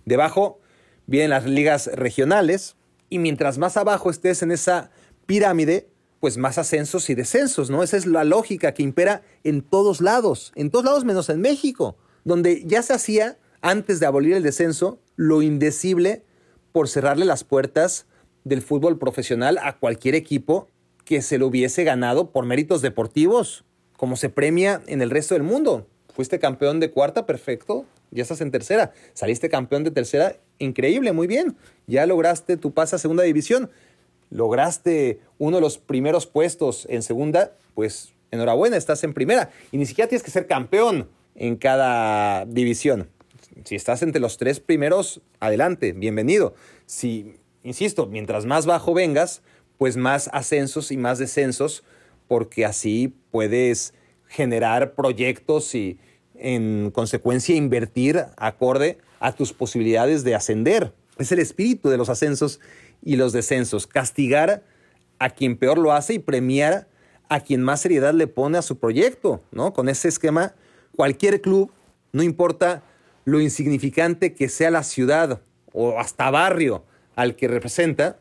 Debajo vienen las ligas regionales y mientras más abajo estés en esa pirámide, pues más ascensos y descensos, ¿no? Esa es la lógica que impera en todos lados, en todos lados menos en México, donde ya se hacía, antes de abolir el descenso, lo indecible por cerrarle las puertas del fútbol profesional a cualquier equipo que se lo hubiese ganado por méritos deportivos, como se premia en el resto del mundo. Fuiste campeón de cuarta, perfecto, ya estás en tercera. Saliste campeón de tercera, increíble, muy bien. Ya lograste tu pase a segunda división. Lograste uno de los primeros puestos en segunda, pues enhorabuena, estás en primera. Y ni siquiera tienes que ser campeón en cada división. Si estás entre los tres primeros, adelante, bienvenido. Si, insisto, mientras más bajo vengas, pues más ascensos y más descensos, porque así puedes generar proyectos y en consecuencia invertir acorde a tus posibilidades de ascender. Es el espíritu de los ascensos y los descensos, castigar a quien peor lo hace y premiar a quien más seriedad le pone a su proyecto, ¿no? Con ese esquema, cualquier club, no importa lo insignificante que sea la ciudad o hasta barrio al que representa,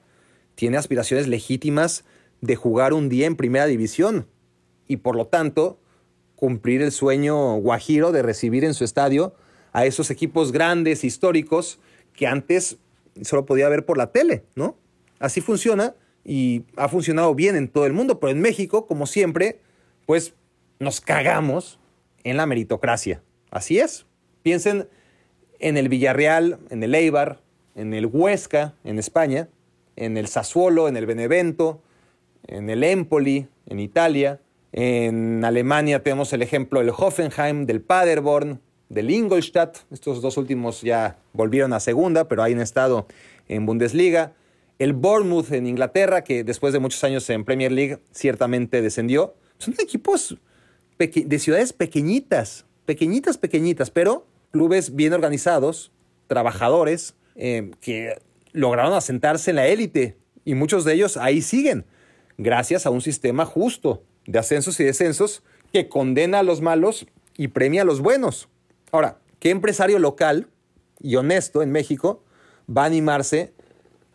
tiene aspiraciones legítimas de jugar un día en primera división y por lo tanto cumplir el sueño guajiro de recibir en su estadio a esos equipos grandes, históricos, que antes solo podía ver por la tele, ¿no? Así funciona y ha funcionado bien en todo el mundo, pero en México, como siempre, pues nos cagamos en la meritocracia. Así es. Piensen en el Villarreal, en el Eibar, en el Huesca, en España, en el Sassuolo, en el Benevento, en el Empoli, en Italia. En Alemania tenemos el ejemplo del Hoffenheim, del Paderborn, del Ingolstadt. Estos dos últimos ya volvieron a segunda, pero han estado en Bundesliga. El Bournemouth en Inglaterra, que después de muchos años en Premier League ciertamente descendió. Son equipos de ciudades pequeñitas, pequeñitas, pequeñitas, pero clubes bien organizados, trabajadores, eh, que lograron asentarse en la élite y muchos de ellos ahí siguen, gracias a un sistema justo de ascensos y descensos que condena a los malos y premia a los buenos. Ahora, ¿qué empresario local y honesto en México va a animarse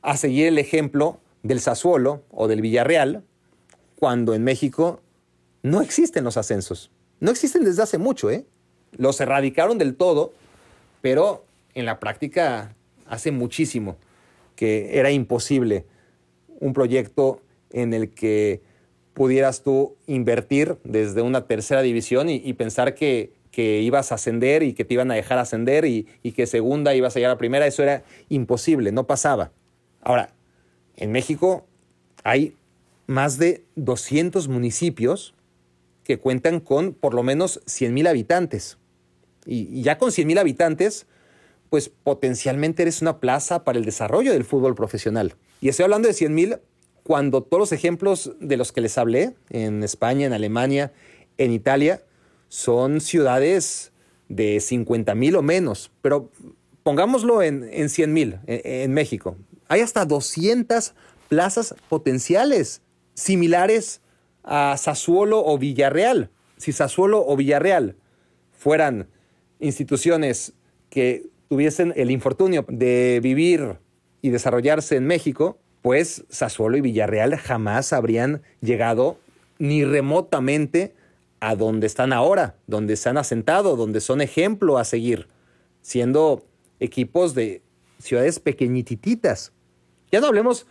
a seguir el ejemplo del Sassuolo o del Villarreal cuando en México no existen los ascensos? No existen desde hace mucho, ¿eh? Los erradicaron del todo, pero en la práctica hace muchísimo que era imposible un proyecto en el que pudieras tú invertir desde una tercera división y, pensar que, ibas a ascender y que te iban a dejar ascender y, y, que segunda ibas a llegar a primera, eso era imposible, no pasaba. Ahora, en México hay más de 200 municipios que cuentan con por lo menos 100 mil habitantes. Y, ya con 100 mil habitantes, pues potencialmente eres una plaza para el desarrollo del fútbol profesional. Y estoy hablando de 100 mil cuando todos los ejemplos de los que les hablé, en España, en Alemania, en Italia, son ciudades de 50 mil o menos. Pero pongámoslo en, en 100 mil, en, en México. Hay hasta 200 plazas potenciales similares a Sassuolo o Villarreal. Si Sassuolo o Villarreal fueran instituciones que tuviesen el infortunio de vivir y desarrollarse en México, pues Sassuolo y Villarreal jamás habrían llegado ni remotamente a donde están ahora, donde se han asentado, donde son ejemplo a seguir, siendo equipos de ciudades pequeñititas. Ya no hablemos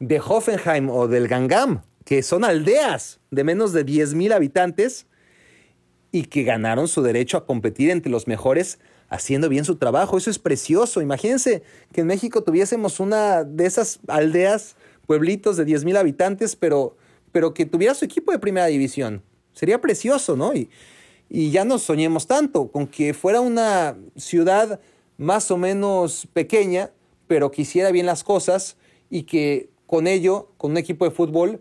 de Hoffenheim o del Gangam, que son aldeas de menos de 10.000 habitantes, y que ganaron su derecho a competir entre los mejores haciendo bien su trabajo. Eso es precioso. Imagínense que en México tuviésemos una de esas aldeas, pueblitos de 10 mil habitantes, pero, pero que tuviera su equipo de primera división. Sería precioso, ¿no? Y, y ya no soñemos tanto con que fuera una ciudad más o menos pequeña, pero que hiciera bien las cosas y que con ello, con un equipo de fútbol,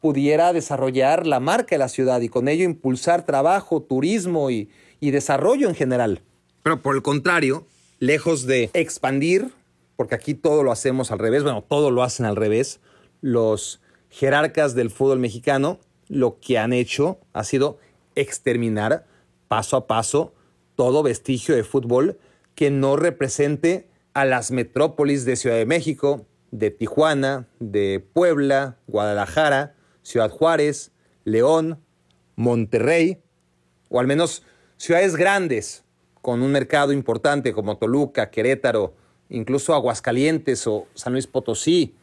pudiera desarrollar la marca de la ciudad y con ello impulsar trabajo, turismo y, y desarrollo en general. Pero por el contrario, lejos de expandir, porque aquí todo lo hacemos al revés, bueno, todo lo hacen al revés, los jerarcas del fútbol mexicano lo que han hecho ha sido exterminar paso a paso todo vestigio de fútbol que no represente a las metrópolis de Ciudad de México, de Tijuana, de Puebla, Guadalajara, Ciudad Juárez, León, Monterrey, o al menos ciudades grandes con un mercado importante como Toluca, Querétaro, incluso Aguascalientes o San Luis Potosí,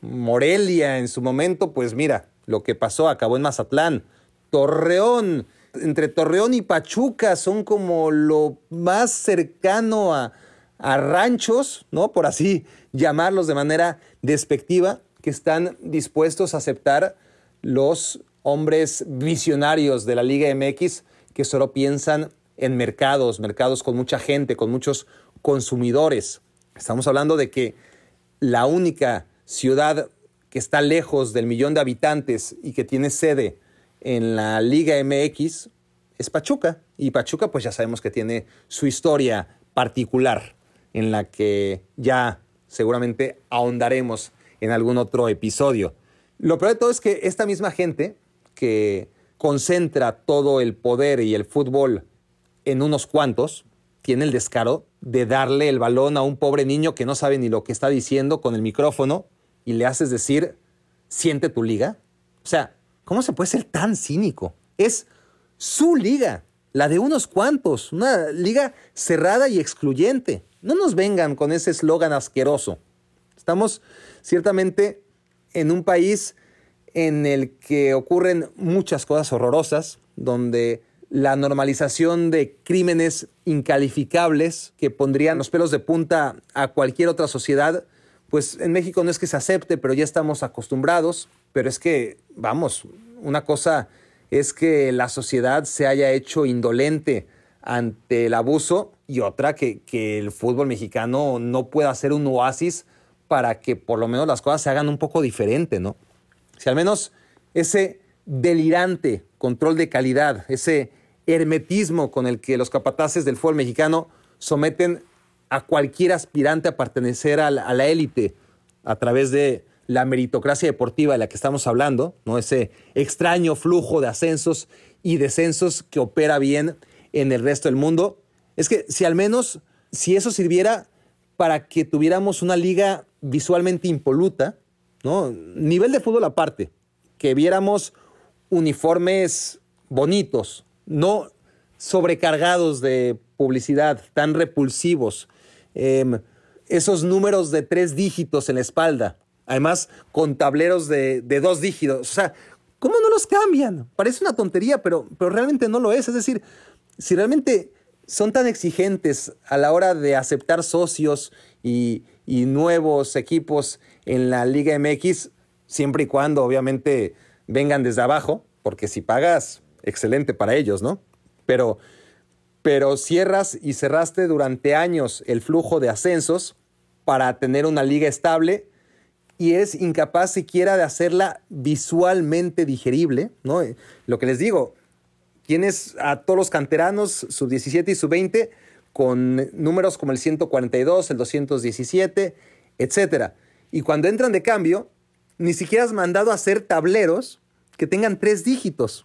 Morelia en su momento, pues mira, lo que pasó acabó en Mazatlán, Torreón, entre Torreón y Pachuca son como lo más cercano a, a ranchos, ¿no? Por así llamarlos de manera despectiva, que están dispuestos a aceptar los hombres visionarios de la Liga MX que solo piensan en mercados, mercados con mucha gente, con muchos consumidores. Estamos hablando de que la única ciudad que está lejos del millón de habitantes y que tiene sede en la Liga MX es Pachuca. Y Pachuca pues ya sabemos que tiene su historia particular en la que ya seguramente ahondaremos en algún otro episodio. Lo peor de todo es que esta misma gente que concentra todo el poder y el fútbol en unos cuantos, tiene el descaro de darle el balón a un pobre niño que no sabe ni lo que está diciendo con el micrófono y le haces decir, siente tu liga. O sea, ¿cómo se puede ser tan cínico? Es su liga, la de unos cuantos, una liga cerrada y excluyente. No nos vengan con ese eslogan asqueroso. Estamos ciertamente en un país en el que ocurren muchas cosas horrorosas, donde la normalización de crímenes incalificables que pondrían los pelos de punta a cualquier otra sociedad, pues en México no es que se acepte, pero ya estamos acostumbrados, pero es que, vamos, una cosa es que la sociedad se haya hecho indolente ante el abuso y otra que, el fútbol mexicano no pueda ser un oasis para que por lo menos las cosas se hagan un poco diferente, ¿no? Si al menos ese delirante control de calidad, ese hermetismo con el que los capataces del fútbol mexicano someten a cualquier aspirante a pertenecer a la, élite a través de la meritocracia deportiva de la que estamos hablando, ¿no? ese extraño flujo de ascensos y descensos que opera bien en el resto del mundo. Es que si al menos, si eso sirviera para que tuviéramos una liga visualmente impoluta, ¿no? nivel de fútbol aparte, que viéramos uniformes bonitos, no sobrecargados de publicidad, tan repulsivos. Em, esos números de tres dígitos en la espalda, además con tableros de, dos dígitos. O sea, ¿cómo no los cambian? Parece una tontería, pero, pero realmente no lo es. Es decir, si realmente son tan exigentes a la hora de aceptar socios y, y nuevos equipos en la Liga MX, siempre y cuando obviamente vengan desde abajo, porque si pagas excelente para ellos, ¿no? Pero, pero cierras y cerraste durante años el flujo de ascensos para tener una liga estable y es incapaz siquiera de hacerla visualmente digerible, ¿no? Lo que les digo, tienes a todos los canteranos, sub 17 y sub 20, con números como el 142, el 217, etc. Y cuando entran de cambio, ni siquiera has mandado hacer tableros que tengan tres dígitos.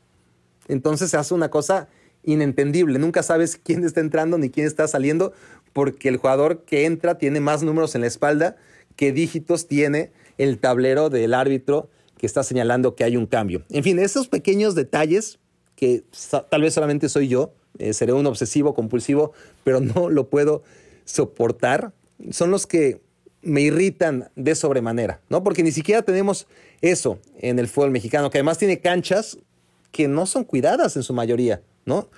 Entonces se hace una cosa inentendible. Nunca sabes quién está entrando ni quién está saliendo porque el jugador que entra tiene más números en la espalda que dígitos tiene el tablero del árbitro que está señalando que hay un cambio. En fin, esos pequeños detalles que tal vez solamente soy yo, eh, seré un obsesivo compulsivo, pero no lo puedo soportar, son los que me irritan de sobremanera, ¿no? Porque ni siquiera tenemos eso en el fútbol mexicano, que además tiene canchas que no son cuidadas en su mayoría, ¿no?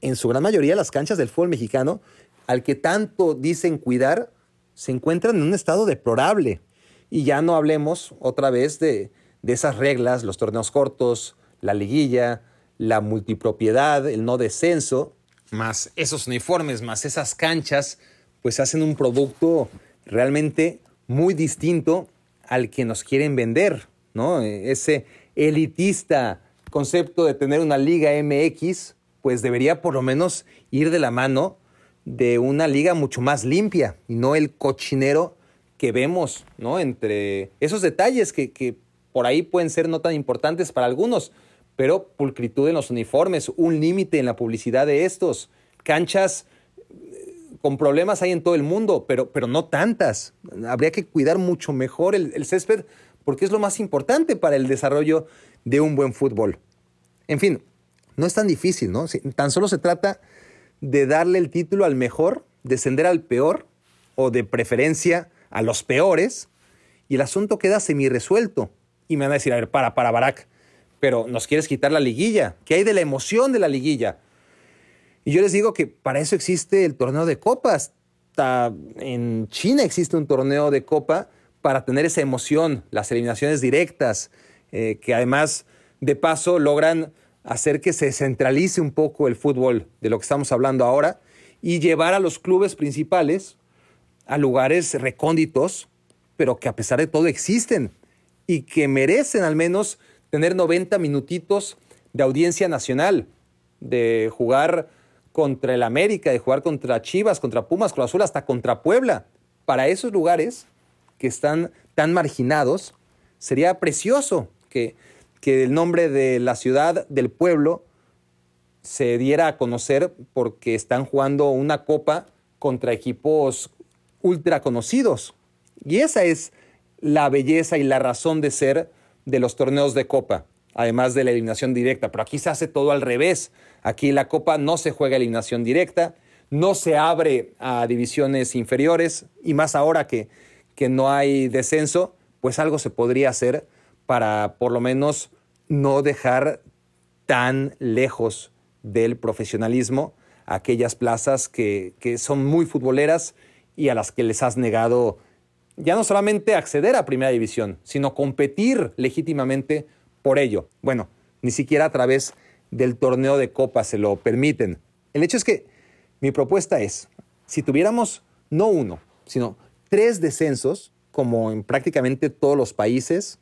en su gran mayoría las canchas del fútbol mexicano, al que tanto dicen cuidar, se encuentran en un estado deplorable. Y ya no hablemos otra vez de, de esas reglas, los torneos cortos, la liguilla, la multipropiedad, el no descenso, más esos uniformes, más esas canchas, pues hacen un producto realmente muy distinto al que nos quieren vender, ¿no? Ese elitista concepto de tener una liga MX, pues debería por lo menos ir de la mano de una liga mucho más limpia y no el cochinero que vemos, ¿no? Entre esos detalles que, que por ahí pueden ser no tan importantes para algunos, pero pulcritud en los uniformes, un límite en la publicidad de estos, canchas eh, con problemas hay en todo el mundo, pero, pero no tantas. Habría que cuidar mucho mejor el, césped porque es lo más importante para el desarrollo de un buen fútbol. En fin, no es tan difícil, ¿no? Tan solo se trata de darle el título al mejor, descender al peor o de preferencia a los peores y el asunto queda semi-resuelto. Y me van a decir, a ver, para, para, Barack, pero nos quieres quitar la liguilla. ¿Qué hay de la emoción de la liguilla? Y yo les digo que para eso existe el torneo de copas. En China existe un torneo de copa para tener esa emoción, las eliminaciones directas, eh, que además de paso logran hacer que se centralice un poco el fútbol de lo que estamos hablando ahora y llevar a los clubes principales a lugares recónditos, pero que a pesar de todo existen y que merecen al menos tener 90 minutitos de audiencia nacional, de jugar contra el América, de jugar contra Chivas, contra Pumas, Cruz Azul, hasta contra Puebla. Para esos lugares que están tan marginados, sería precioso que que el nombre de la ciudad, del pueblo, se diera a conocer porque están jugando una copa contra equipos ultra conocidos. Y esa es la belleza y la razón de ser de los torneos de copa, además de la eliminación directa. Pero aquí se hace todo al revés. Aquí la copa no se juega eliminación directa, no se abre a divisiones inferiores y más ahora que, que no hay descenso, pues algo se podría hacer para por lo menos no dejar tan lejos del profesionalismo aquellas plazas que, que, son muy futboleras y a las que les has negado ya no solamente acceder a primera división, sino competir legítimamente por ello. Bueno, ni siquiera a través del torneo de copa se lo permiten. El hecho es que mi propuesta es, si tuviéramos no uno, sino tres descensos, como en prácticamente todos los países,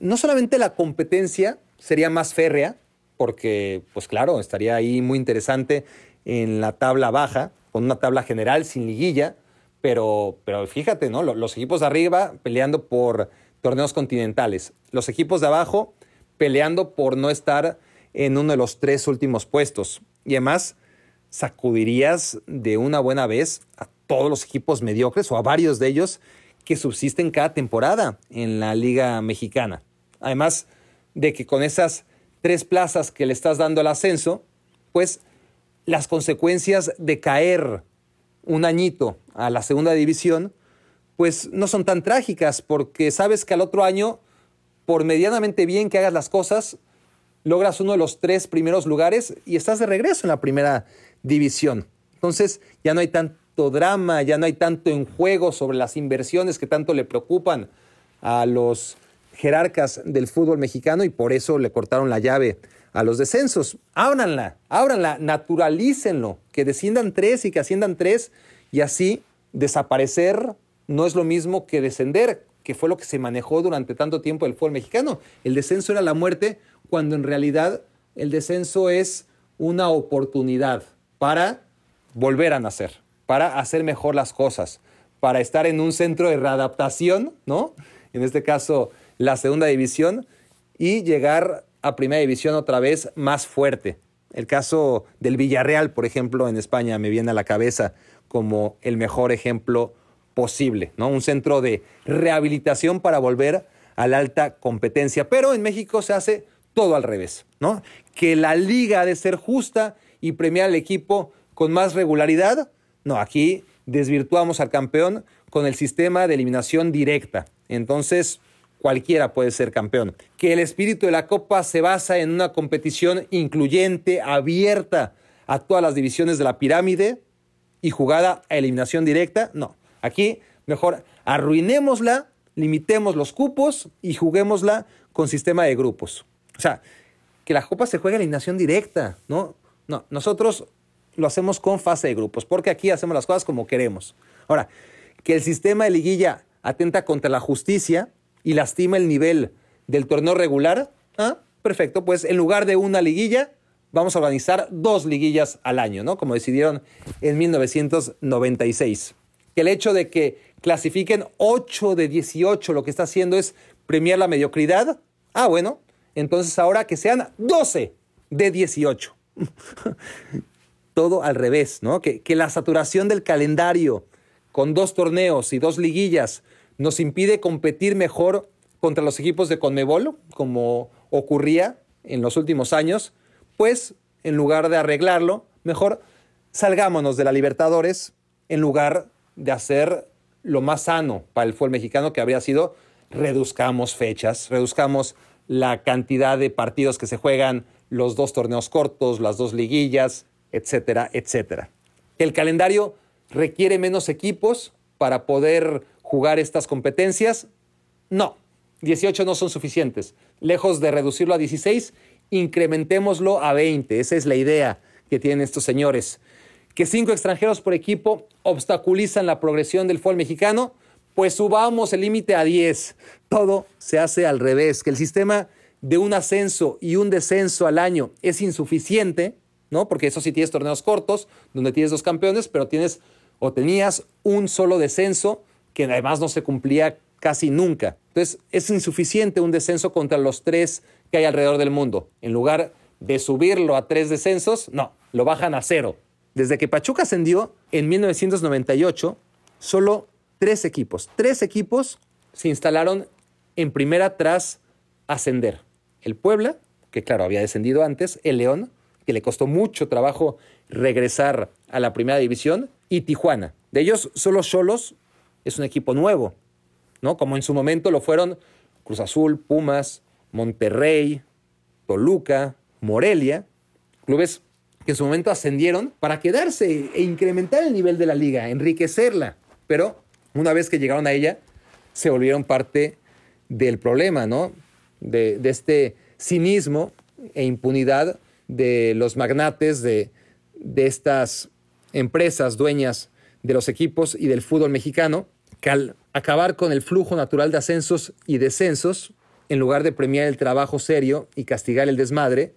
no solamente la competencia sería más férrea, porque, pues claro, estaría ahí muy interesante en la tabla baja, con una tabla general sin liguilla, pero, pero fíjate, ¿no? Los equipos de arriba peleando por torneos continentales, los equipos de abajo peleando por no estar en uno de los tres últimos puestos. Y además, sacudirías de una buena vez a todos los equipos mediocres o a varios de ellos que subsisten cada temporada en la Liga Mexicana. Además de que con esas tres plazas que le estás dando al ascenso, pues las consecuencias de caer un añito a la segunda división, pues no son tan trágicas, porque sabes que al otro año, por medianamente bien que hagas las cosas, logras uno de los tres primeros lugares y estás de regreso en la primera división. Entonces ya no hay tan drama, ya no hay tanto en juego sobre las inversiones que tanto le preocupan a los jerarcas del fútbol mexicano y por eso le cortaron la llave a los descensos. Ábranla, ábranla, naturalícenlo, que desciendan tres y que asciendan tres y así desaparecer no es lo mismo que descender, que fue lo que se manejó durante tanto tiempo el fútbol mexicano. El descenso era la muerte cuando en realidad el descenso es una oportunidad para volver a nacer para hacer mejor las cosas, para estar en un centro de readaptación, ¿no? En este caso, la segunda división, y llegar a primera división otra vez más fuerte. El caso del Villarreal, por ejemplo, en España me viene a la cabeza como el mejor ejemplo posible, ¿no? Un centro de rehabilitación para volver a la alta competencia. Pero en México se hace todo al revés, ¿no? Que la liga ha de ser justa y premiar al equipo con más regularidad no, aquí desvirtuamos al campeón con el sistema de eliminación directa. Entonces, cualquiera puede ser campeón. Que el espíritu de la Copa se basa en una competición incluyente, abierta a todas las divisiones de la pirámide y jugada a eliminación directa. No, aquí mejor arruinémosla, limitemos los cupos y juguémosla con sistema de grupos. O sea, que la Copa se juegue a eliminación directa, ¿no? No, nosotros lo hacemos con fase de grupos, porque aquí hacemos las cosas como queremos. Ahora, que el sistema de liguilla atenta contra la justicia y lastima el nivel del torneo regular, ah, perfecto, pues en lugar de una liguilla, vamos a organizar dos liguillas al año, ¿no? Como decidieron en 1996. Que el hecho de que clasifiquen 8 de 18 lo que está haciendo es premiar la mediocridad. Ah, bueno, entonces ahora que sean 12 de 18. Todo al revés, ¿no? Que, que la saturación del calendario con dos torneos y dos liguillas nos impide competir mejor contra los equipos de Conmebol, como ocurría en los últimos años, pues en lugar de arreglarlo, mejor salgámonos de la Libertadores en lugar de hacer lo más sano para el fútbol mexicano que habría sido reduzcamos fechas, reduzcamos la cantidad de partidos que se juegan, los dos torneos cortos, las dos liguillas, etcétera, etcétera. El calendario requiere menos equipos para poder jugar estas competencias. No, 18 no son suficientes. Lejos de reducirlo a 16, incrementémoslo a 20. Esa es la idea que tienen estos señores. Que cinco extranjeros por equipo obstaculizan la progresión del fútbol mexicano, pues subamos el límite a 10. Todo se hace al revés, que el sistema de un ascenso y un descenso al año es insuficiente, ¿no? Porque eso sí tienes torneos cortos, donde tienes dos campeones, pero tienes o tenías un solo descenso que además no se cumplía casi nunca. Entonces, es insuficiente un descenso contra los tres que hay alrededor del mundo. En lugar de subirlo a tres descensos, no, lo bajan a cero. Desde que Pachuca ascendió en 1998, solo tres equipos, tres equipos se instalaron en primera tras ascender. El Puebla, que claro, había descendido antes, el León, que le costó mucho trabajo regresar a la primera división, y Tijuana. De ellos, solo Solos es un equipo nuevo, ¿no? Como en su momento lo fueron Cruz Azul, Pumas, Monterrey, Toluca, Morelia, clubes que en su momento ascendieron para quedarse e incrementar el nivel de la liga, enriquecerla. Pero una vez que llegaron a ella, se volvieron parte del problema, ¿no? De, este cinismo e impunidad de los magnates de, de estas empresas dueñas de los equipos y del fútbol mexicano, al acabar con el flujo natural de ascensos y descensos, en lugar de premiar el trabajo serio y castigar el desmadre,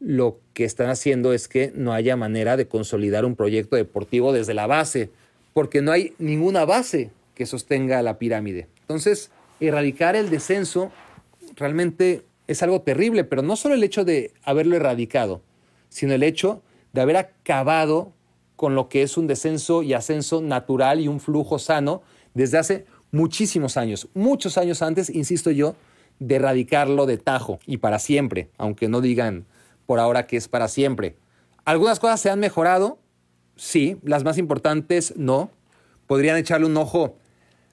lo que están haciendo es que no haya manera de consolidar un proyecto deportivo desde la base, porque no hay ninguna base que sostenga la pirámide. Entonces, erradicar el descenso realmente es algo terrible, pero no solo el hecho de haberlo erradicado, sino el hecho de haber acabado con lo que es un descenso y ascenso natural y un flujo sano desde hace muchísimos años, muchos años antes, insisto yo, de erradicarlo de tajo y para siempre, aunque no digan por ahora que es para siempre. Algunas cosas se han mejorado, sí, las más importantes no. Podrían echarle un ojo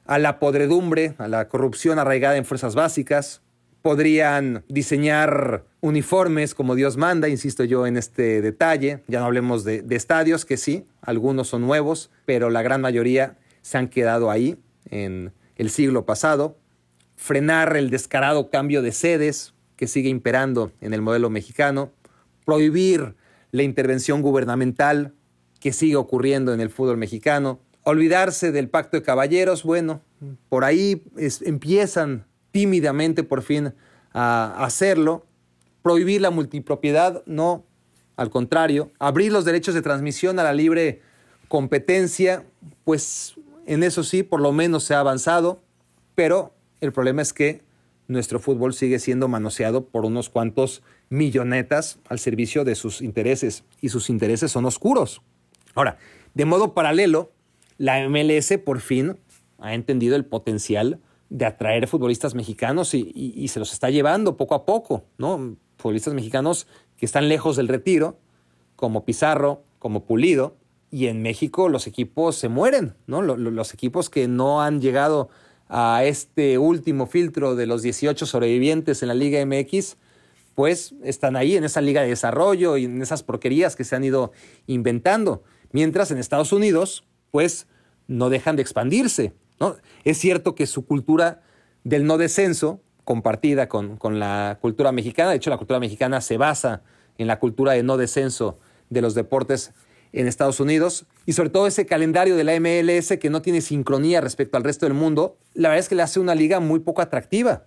a la podredumbre, a la corrupción arraigada en fuerzas básicas, podrían diseñar uniformes como Dios manda, insisto yo en este detalle. Ya no hablemos de, de, estadios, que sí, algunos son nuevos, pero la gran mayoría se han quedado ahí en el siglo pasado. Frenar el descarado cambio de sedes que sigue imperando en el modelo mexicano. Prohibir la intervención gubernamental que sigue ocurriendo en el fútbol mexicano. Olvidarse del pacto de caballeros, bueno, por ahí empiezan tímidamente por fin a hacerlo. Prohibir la multipropiedad, no, al contrario. Abrir los derechos de transmisión a la libre competencia, pues en eso sí, por lo menos se ha avanzado, pero el problema es que nuestro fútbol sigue siendo manoseado por unos cuantos millonetas al servicio de sus intereses, y sus intereses son oscuros. Ahora, de modo paralelo, la MLS por fin ha entendido el potencial de atraer futbolistas mexicanos y, y, se los está llevando poco a poco, ¿no? Futbolistas mexicanos que están lejos del retiro, como Pizarro, como Pulido, y en México los equipos se mueren, ¿no? Los, equipos que no han llegado a este último filtro de los 18 sobrevivientes en la Liga MX, pues están ahí en esa liga de desarrollo y en esas porquerías que se han ido inventando. Mientras en Estados Unidos, pues no dejan de expandirse. ¿no? Es cierto que su cultura del no descenso, compartida con, con la cultura mexicana, de hecho la cultura mexicana se basa en la cultura de no descenso de los deportes en Estados Unidos y sobre todo ese calendario de la MLS que no tiene sincronía respecto al resto del mundo, la verdad es que le hace una liga muy poco atractiva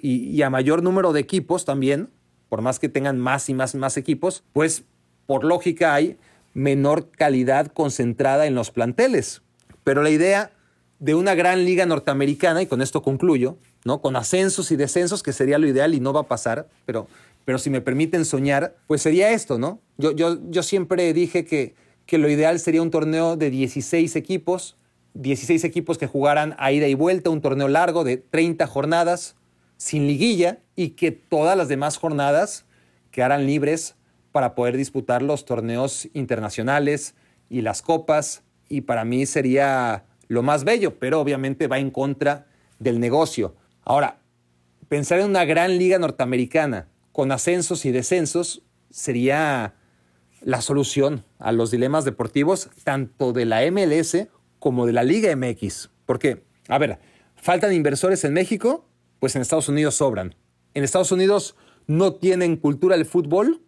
y, a mayor número de equipos también, por más que tengan más y más y más equipos, pues por lógica hay menor calidad concentrada en los planteles. Pero la idea de una gran liga norteamericana, y con esto concluyo, ¿no? con ascensos y descensos, que sería lo ideal y no va a pasar, pero, pero si me permiten soñar, pues sería esto, ¿no? Yo, yo, yo siempre dije que, que lo ideal sería un torneo de 16 equipos, 16 equipos que jugaran a ida y vuelta, un torneo largo de 30 jornadas, sin liguilla, y que todas las demás jornadas quedaran libres para poder disputar los torneos internacionales y las copas, y para mí sería lo más bello, pero obviamente va en contra del negocio. Ahora, pensar en una gran liga norteamericana con ascensos y descensos sería la solución a los dilemas deportivos tanto de la MLS como de la Liga MX. Porque, a ver, faltan inversores en México, pues en Estados Unidos sobran. En Estados Unidos no tienen cultura del fútbol.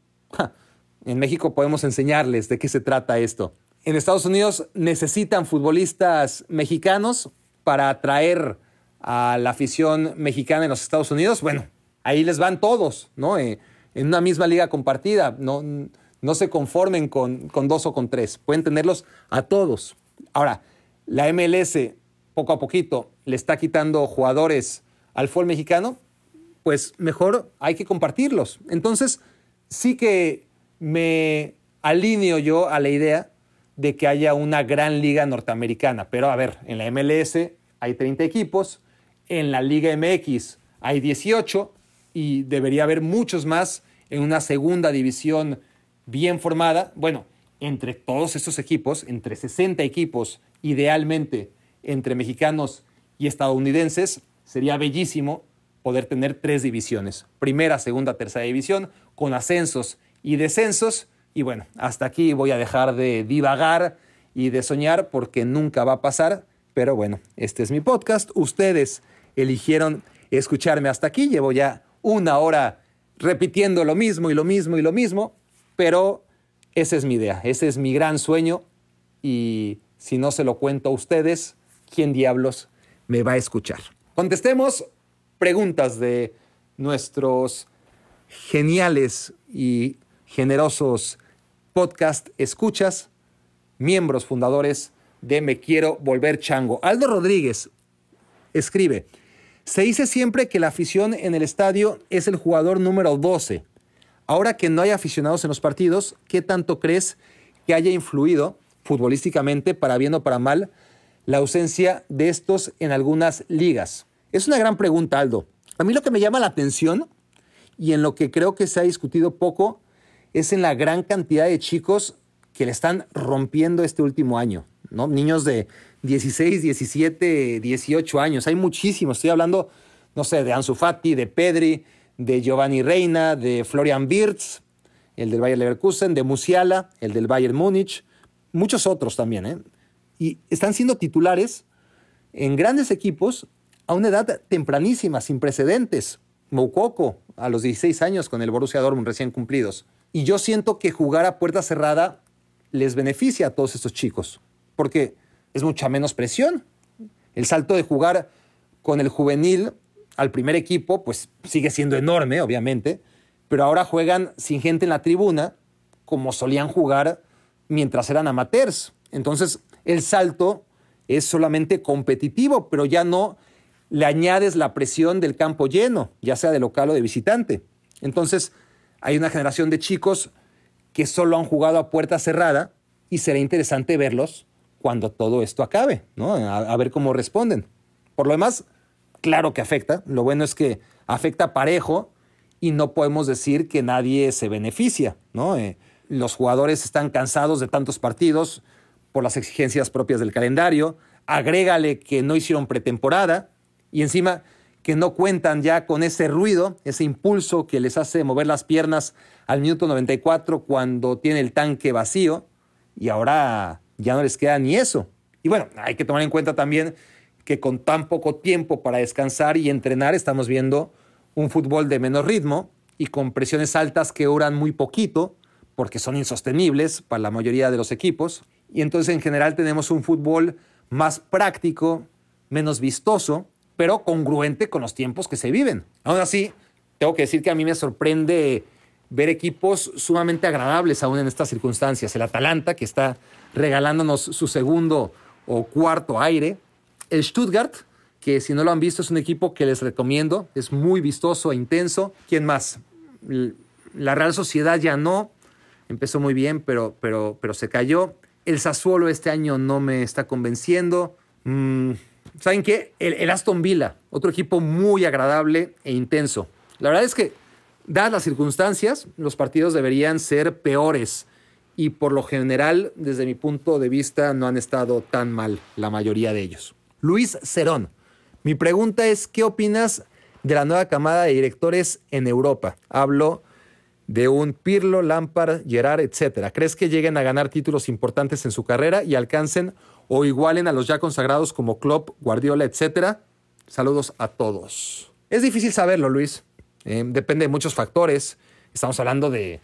En México podemos enseñarles de qué se trata esto. En Estados Unidos necesitan futbolistas mexicanos para atraer a la afición mexicana en los Estados Unidos. Bueno, ahí les van todos, ¿no? Eh, en una misma liga compartida. No, no se conformen con, con dos o con tres. Pueden tenerlos a todos. Ahora, la MLS poco a poquito le está quitando jugadores al fútbol mexicano, pues mejor hay que compartirlos. Entonces, sí que me alineo yo a la idea de que haya una gran liga norteamericana. Pero a ver, en la MLS hay 30 equipos, en la Liga MX hay 18 y debería haber muchos más en una segunda división bien formada. Bueno, entre todos estos equipos, entre 60 equipos, idealmente entre mexicanos y estadounidenses, sería bellísimo poder tener tres divisiones, primera, segunda, tercera división, con ascensos y descensos. Y bueno, hasta aquí voy a dejar de divagar y de soñar porque nunca va a pasar. Pero bueno, este es mi podcast. Ustedes eligieron escucharme hasta aquí. Llevo ya una hora repitiendo lo mismo y lo mismo y lo mismo. Pero esa es mi idea, ese es mi gran sueño. Y si no se lo cuento a ustedes, ¿quién diablos me va a escuchar? Contestemos preguntas de nuestros geniales y generosos podcast escuchas, miembros fundadores de Me Quiero Volver Chango. Aldo Rodríguez escribe, se dice siempre que la afición en el estadio es el jugador número 12. Ahora que no hay aficionados en los partidos, ¿qué tanto crees que haya influido futbolísticamente, para bien o para mal, la ausencia de estos en algunas ligas? Es una gran pregunta, Aldo. A mí lo que me llama la atención y en lo que creo que se ha discutido poco es en la gran cantidad de chicos que le están rompiendo este último año, ¿no? Niños de 16, 17, 18 años. Hay muchísimos. Estoy hablando, no sé, de Ansu Fati, de Pedri, de Giovanni Reina, de Florian Wirtz, el del Bayern Leverkusen, de Musiala, el del Bayern Múnich, muchos otros también, ¿eh? Y están siendo titulares en grandes equipos a una edad tempranísima, sin precedentes. Moukoko, a los 16 años con el Borussia Dortmund recién cumplidos. Y yo siento que jugar a puerta cerrada les beneficia a todos estos chicos, porque es mucha menos presión. El salto de jugar con el juvenil al primer equipo, pues sigue siendo enorme, obviamente, pero ahora juegan sin gente en la tribuna, como solían jugar mientras eran amateurs. Entonces, el salto es solamente competitivo, pero ya no le añades la presión del campo lleno, ya sea de local o de visitante. Entonces, hay una generación de chicos que solo han jugado a puerta cerrada y será interesante verlos cuando todo esto acabe, ¿no? A, ver cómo responden. Por lo demás, claro que afecta. Lo bueno es que afecta parejo y no podemos decir que nadie se beneficia, ¿no? Eh, los jugadores están cansados de tantos partidos por las exigencias propias del calendario. Agrégale que no hicieron pretemporada y encima que no cuentan ya con ese ruido, ese impulso que les hace mover las piernas al minuto 94 cuando tiene el tanque vacío y ahora ya no les queda ni eso. Y bueno, hay que tomar en cuenta también que con tan poco tiempo para descansar y entrenar estamos viendo un fútbol de menor ritmo y con presiones altas que duran muy poquito porque son insostenibles para la mayoría de los equipos. Y entonces en general tenemos un fútbol más práctico, menos vistoso, pero congruente con los tiempos que se viven. Aún así, tengo que decir que a mí me sorprende ver equipos sumamente agradables aún en estas circunstancias. El Atalanta, que está regalándonos su segundo o cuarto aire. El Stuttgart, que si no lo han visto es un equipo que les recomiendo, es muy vistoso e intenso. ¿Quién más? La Real Sociedad ya no, empezó muy bien, pero, pero, pero se cayó. El Sassuolo este año no me está convenciendo. Mm, ¿Saben qué? el Aston Villa, otro equipo muy agradable e intenso. La verdad es que Dadas las circunstancias, los partidos deberían ser peores y por lo general, desde mi punto de vista, no han estado tan mal la mayoría de ellos. Luis Cerón, mi pregunta es, ¿qué opinas de la nueva camada de directores en Europa? Hablo de un Pirlo, Lampard, Gerard, etc. ¿Crees que lleguen a ganar títulos importantes en su carrera y alcancen o igualen a los ya consagrados como Klopp, Guardiola, etcétera? Saludos a todos. Es difícil saberlo, Luis. Eh, depende de muchos factores. Estamos hablando de,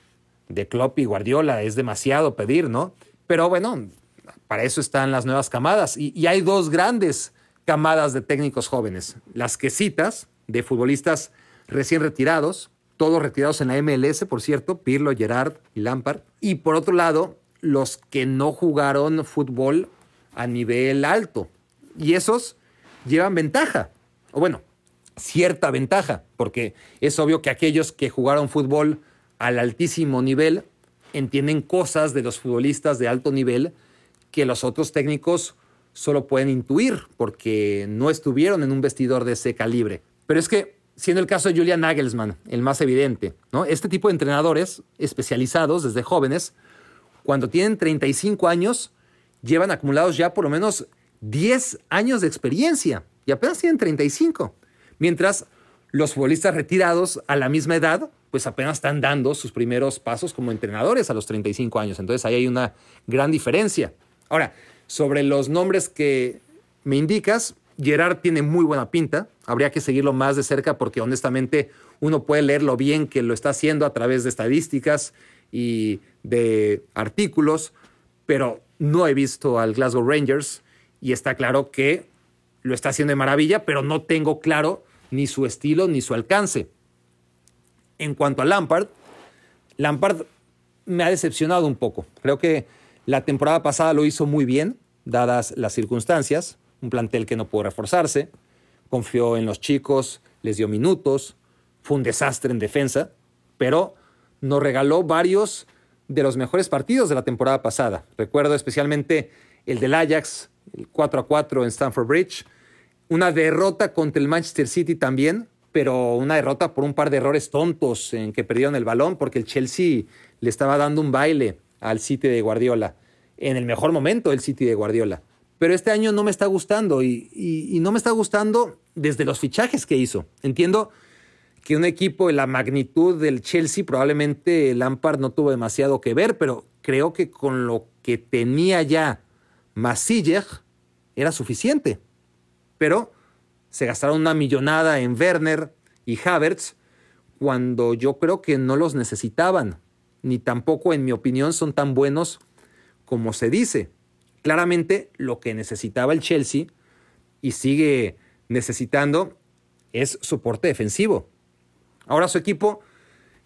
de Klopp y Guardiola, es demasiado pedir, ¿no? Pero bueno, para eso están las nuevas camadas. Y, y hay dos grandes camadas de técnicos jóvenes. Las que citas, de futbolistas recién retirados, todos retirados en la MLS, por cierto, Pirlo, Gerard y Lampard. Y por otro lado, los que no jugaron fútbol a nivel alto. Y esos llevan ventaja. O bueno, cierta ventaja, porque es obvio que aquellos que jugaron fútbol al altísimo nivel entienden cosas de los futbolistas de alto nivel que los otros técnicos solo pueden intuir porque no estuvieron en un vestidor de ese calibre. Pero es que, siendo el caso de Julian Nagelsmann, el más evidente, ¿no? este tipo de entrenadores especializados desde jóvenes, cuando tienen 35 años, llevan acumulados ya por lo menos 10 años de experiencia y apenas tienen 35. Mientras los futbolistas retirados a la misma edad, pues apenas están dando sus primeros pasos como entrenadores a los 35 años. Entonces ahí hay una gran diferencia. Ahora, sobre los nombres que me indicas, Gerard tiene muy buena pinta. Habría que seguirlo más de cerca porque honestamente uno puede leerlo bien que lo está haciendo a través de estadísticas y de artículos, pero no he visto al Glasgow Rangers y está claro que lo está haciendo de maravilla, pero no tengo claro ni su estilo ni su alcance. En cuanto a Lampard, Lampard me ha decepcionado un poco. Creo que la temporada pasada lo hizo muy bien, dadas las circunstancias, un plantel que no pudo reforzarse, confió en los chicos, les dio minutos, fue un desastre en defensa, pero nos regaló varios de los mejores partidos de la temporada pasada. Recuerdo especialmente el del Ajax, el 4 a 4 en Stamford Bridge, una derrota contra el Manchester City también, pero una derrota por un par de errores tontos en que perdieron el balón porque el Chelsea le estaba dando un baile al City de Guardiola, en el mejor momento del City de Guardiola. Pero este año no me está gustando y, y no me está gustando desde los fichajes que hizo. Entiendo que un equipo de la magnitud del Chelsea probablemente Lampard no tuvo demasiado que ver, pero creo que con lo que tenía ya Masilleg era suficiente pero se gastaron una millonada en Werner y Havertz cuando yo creo que no los necesitaban, ni tampoco, en mi opinión, son tan buenos como se dice. Claramente lo que necesitaba el Chelsea y sigue necesitando es soporte defensivo. Ahora su equipo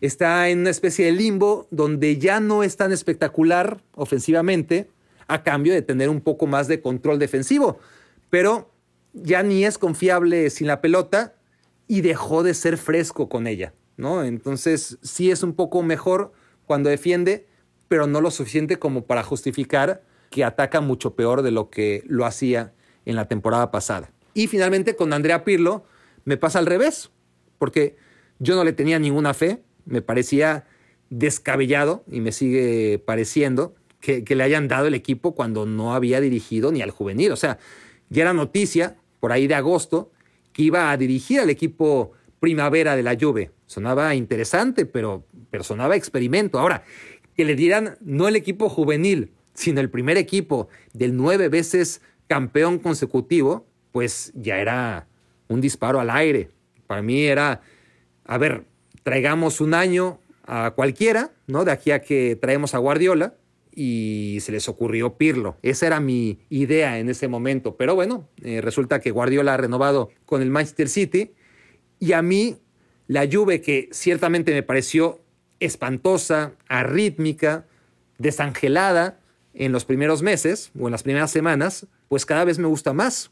está en una especie de limbo donde ya no es tan espectacular ofensivamente a cambio de tener un poco más de control defensivo. Pero ya ni es confiable sin la pelota y dejó de ser fresco con ella, ¿no? Entonces sí es un poco mejor cuando defiende, pero no lo suficiente como para justificar que ataca mucho peor de lo que lo hacía en la temporada pasada. Y finalmente con Andrea Pirlo me pasa al revés, porque yo no le tenía ninguna fe, me parecía descabellado y me sigue pareciendo que, le hayan dado el equipo cuando no había dirigido ni al juvenil. O sea, ya era noticia por ahí de agosto que iba a dirigir al equipo primavera de la Juve. Sonaba interesante, pero, pero sonaba experimento. Ahora, que le dieran no el equipo juvenil, sino el primer equipo del nueve veces campeón consecutivo, pues ya era un disparo al aire. Para mí era, a ver, traigamos un año a cualquiera, ¿no? De aquí a que traemos a Guardiola y se les ocurrió Pirlo. Esa era mi idea en ese momento. Pero bueno, eh, resulta que Guardiola ha renovado con el Manchester City y a mí la Juve que ciertamente me pareció espantosa, arrítmica, desangelada en los primeros meses o en las primeras semanas, pues cada vez me gusta más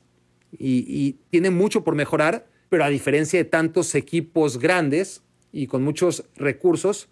y, y tiene mucho por mejorar, pero a diferencia de tantos equipos grandes y con muchos recursos,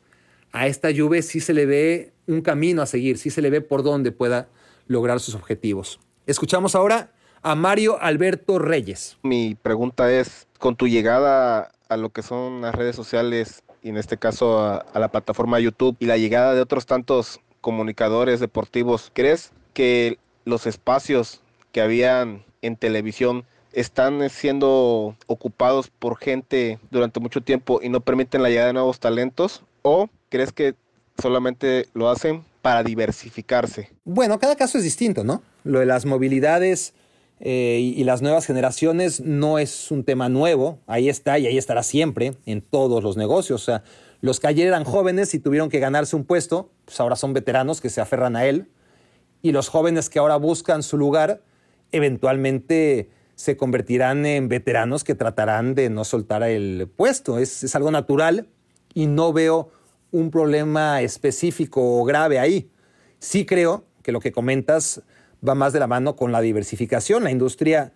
a esta Juve sí se le ve un camino a seguir, sí se le ve por dónde pueda lograr sus objetivos. Escuchamos ahora a Mario Alberto Reyes. Mi pregunta es, con tu llegada a lo que son las redes sociales y en este caso a, a la plataforma YouTube y la llegada de otros tantos comunicadores deportivos, ¿crees que los espacios que habían en televisión están siendo ocupados por gente durante mucho tiempo y no permiten la llegada de nuevos talentos? ¿O crees que solamente lo hacen para diversificarse? Bueno, cada caso es distinto, ¿no? Lo de las movilidades eh, y, y las nuevas generaciones no es un tema nuevo, ahí está y ahí estará siempre en todos los negocios. O sea, los que ayer eran jóvenes y tuvieron que ganarse un puesto, pues ahora son veteranos que se aferran a él. Y los jóvenes que ahora buscan su lugar, eventualmente se convertirán en veteranos que tratarán de no soltar el puesto. Es, es algo natural y no veo un problema específico o grave ahí. Sí creo que lo que comentas va más de la mano con la diversificación. La industria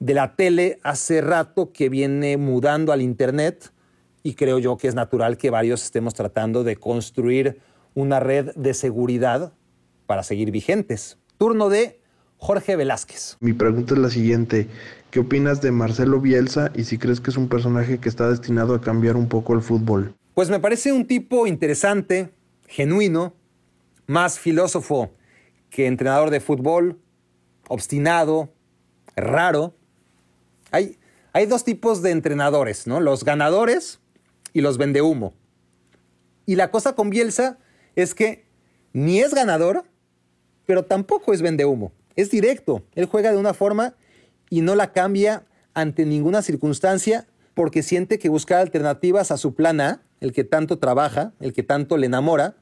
de la tele hace rato que viene mudando al Internet y creo yo que es natural que varios estemos tratando de construir una red de seguridad para seguir vigentes. Turno de Jorge Velázquez. Mi pregunta es la siguiente. ¿Qué opinas de Marcelo Bielsa y si crees que es un personaje que está destinado a cambiar un poco el fútbol? Pues me parece un tipo interesante, genuino, más filósofo que entrenador de fútbol, obstinado, raro. Hay, dos tipos de entrenadores, ¿no? Los ganadores y los vendehumo. Y la cosa con Bielsa es que ni es ganador, pero tampoco es vendehumo. Es directo. Él juega de una forma y no la cambia ante ninguna circunstancia porque siente que buscar alternativas a su plan A, el que tanto trabaja, el que tanto le enamora,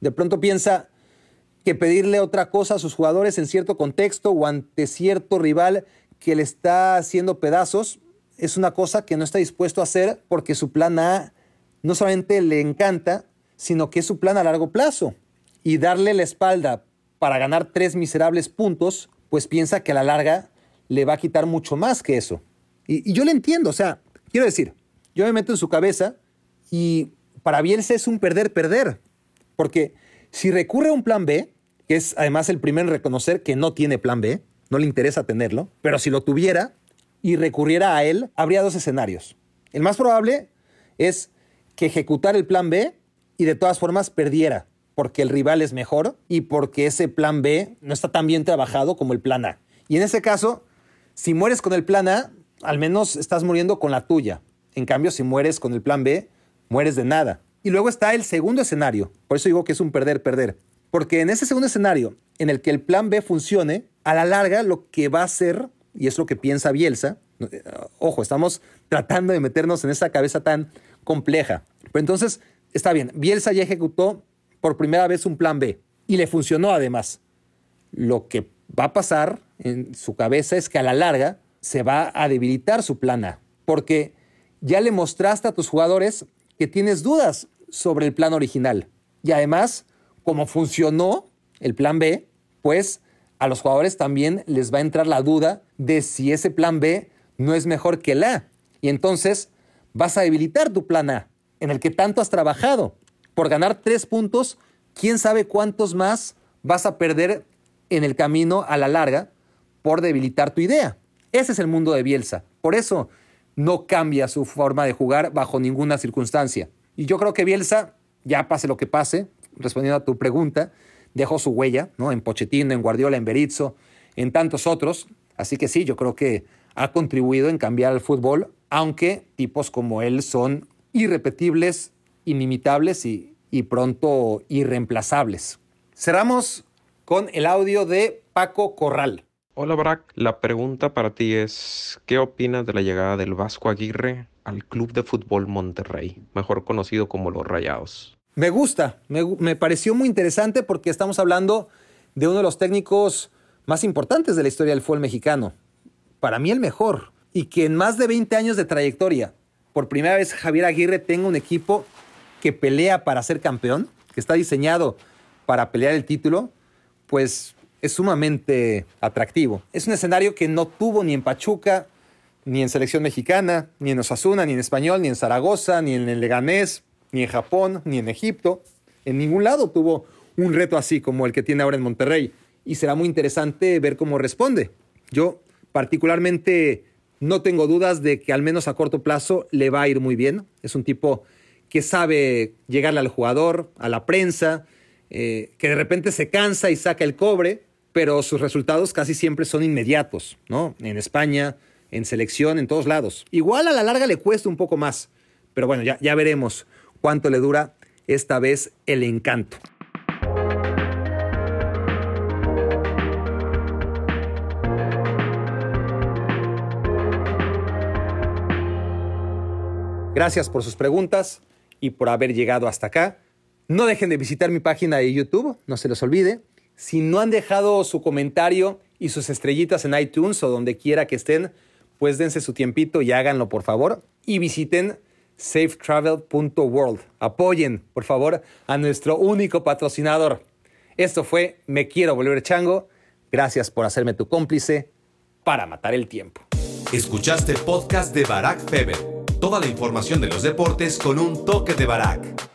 de pronto piensa que pedirle otra cosa a sus jugadores en cierto contexto o ante cierto rival que le está haciendo pedazos es una cosa que no está dispuesto a hacer porque su plan A no solamente le encanta, sino que es su plan a largo plazo. Y darle la espalda para ganar tres miserables puntos, pues piensa que a la larga le va a quitar mucho más que eso. Y, y yo le entiendo, o sea, quiero decir, yo me meto en su cabeza y para Bielsa es un perder-perder, porque si recurre a un plan B, que es además el primero en reconocer que no tiene plan B, no le interesa tenerlo, pero si lo tuviera y recurriera a él, habría dos escenarios. El más probable es que ejecutara el plan B y de todas formas perdiera, porque el rival es mejor y porque ese plan B no está tan bien trabajado como el plan A. Y en ese caso, si mueres con el plan A, al menos estás muriendo con la tuya. En cambio, si mueres con el plan B, mueres de nada. Y luego está el segundo escenario. Por eso digo que es un perder-perder. Porque en ese segundo escenario, en el que el plan B funcione, a la larga lo que va a hacer, y es lo que piensa Bielsa, eh, ojo, estamos tratando de meternos en esa cabeza tan compleja. Pero entonces, está bien, Bielsa ya ejecutó por primera vez un plan B y le funcionó además. Lo que va a pasar en su cabeza es que a la larga se va a debilitar su plan A, porque ya le mostraste a tus jugadores que tienes dudas sobre el plan original. Y además, como funcionó el plan B, pues a los jugadores también les va a entrar la duda de si ese plan B no es mejor que el A. Y entonces vas a debilitar tu plan A, en el que tanto has trabajado. Por ganar tres puntos, quién sabe cuántos más vas a perder en el camino a la larga por debilitar tu idea. Ese es el mundo de Bielsa. Por eso no cambia su forma de jugar bajo ninguna circunstancia. Y yo creo que Bielsa, ya pase lo que pase, respondiendo a tu pregunta, dejó su huella, ¿no? En Pochettino, en Guardiola, en Berizzo, en tantos otros. Así que sí, yo creo que ha contribuido en cambiar el fútbol, aunque tipos como él son irrepetibles, inimitables y, y pronto irreemplazables. Cerramos con el audio de Paco Corral. Hola Brack, la pregunta para ti es, ¿qué opinas de la llegada del Vasco Aguirre al Club de Fútbol Monterrey, mejor conocido como Los Rayados? Me gusta, me, me, pareció muy interesante porque estamos hablando de uno de los técnicos más importantes de la historia del fútbol mexicano. Para mí el mejor. Y que en más de 20 años de trayectoria, por primera vez Javier Aguirre tenga un equipo que pelea para ser campeón, que está diseñado para pelear el título, pues es sumamente atractivo. Es un escenario que no tuvo ni en Pachuca, ni en selección mexicana, ni en Osasuna, ni en Español, ni en Zaragoza, ni en el Leganés, ni en Japón, ni en Egipto. En ningún lado tuvo un reto así como el que tiene ahora en Monterrey. Y será muy interesante ver cómo responde. Yo particularmente no tengo dudas de que al menos a corto plazo le va a ir muy bien. Es un tipo que sabe llegarle al jugador, a la prensa, eh, que de repente se cansa y saca el cobre, pero sus resultados casi siempre son inmediatos, ¿no? En España, en selección, en todos lados. Igual a la larga le cuesta un poco más, pero bueno, ya, ya veremos cuánto le dura esta vez el encanto. Gracias por sus preguntas y por haber llegado hasta acá. No dejen de visitar mi página de YouTube, no se les olvide. Si no han dejado su comentario y sus estrellitas en iTunes o donde quiera que estén, pues dense su tiempito y háganlo por favor. Y visiten safetravel.world. Apoyen, por favor, a nuestro único patrocinador. Esto fue Me Quiero Volver Chango. Gracias por hacerme tu cómplice para matar el tiempo. Escuchaste el podcast de Barack Feber. Toda la información de los deportes con un toque de Barack.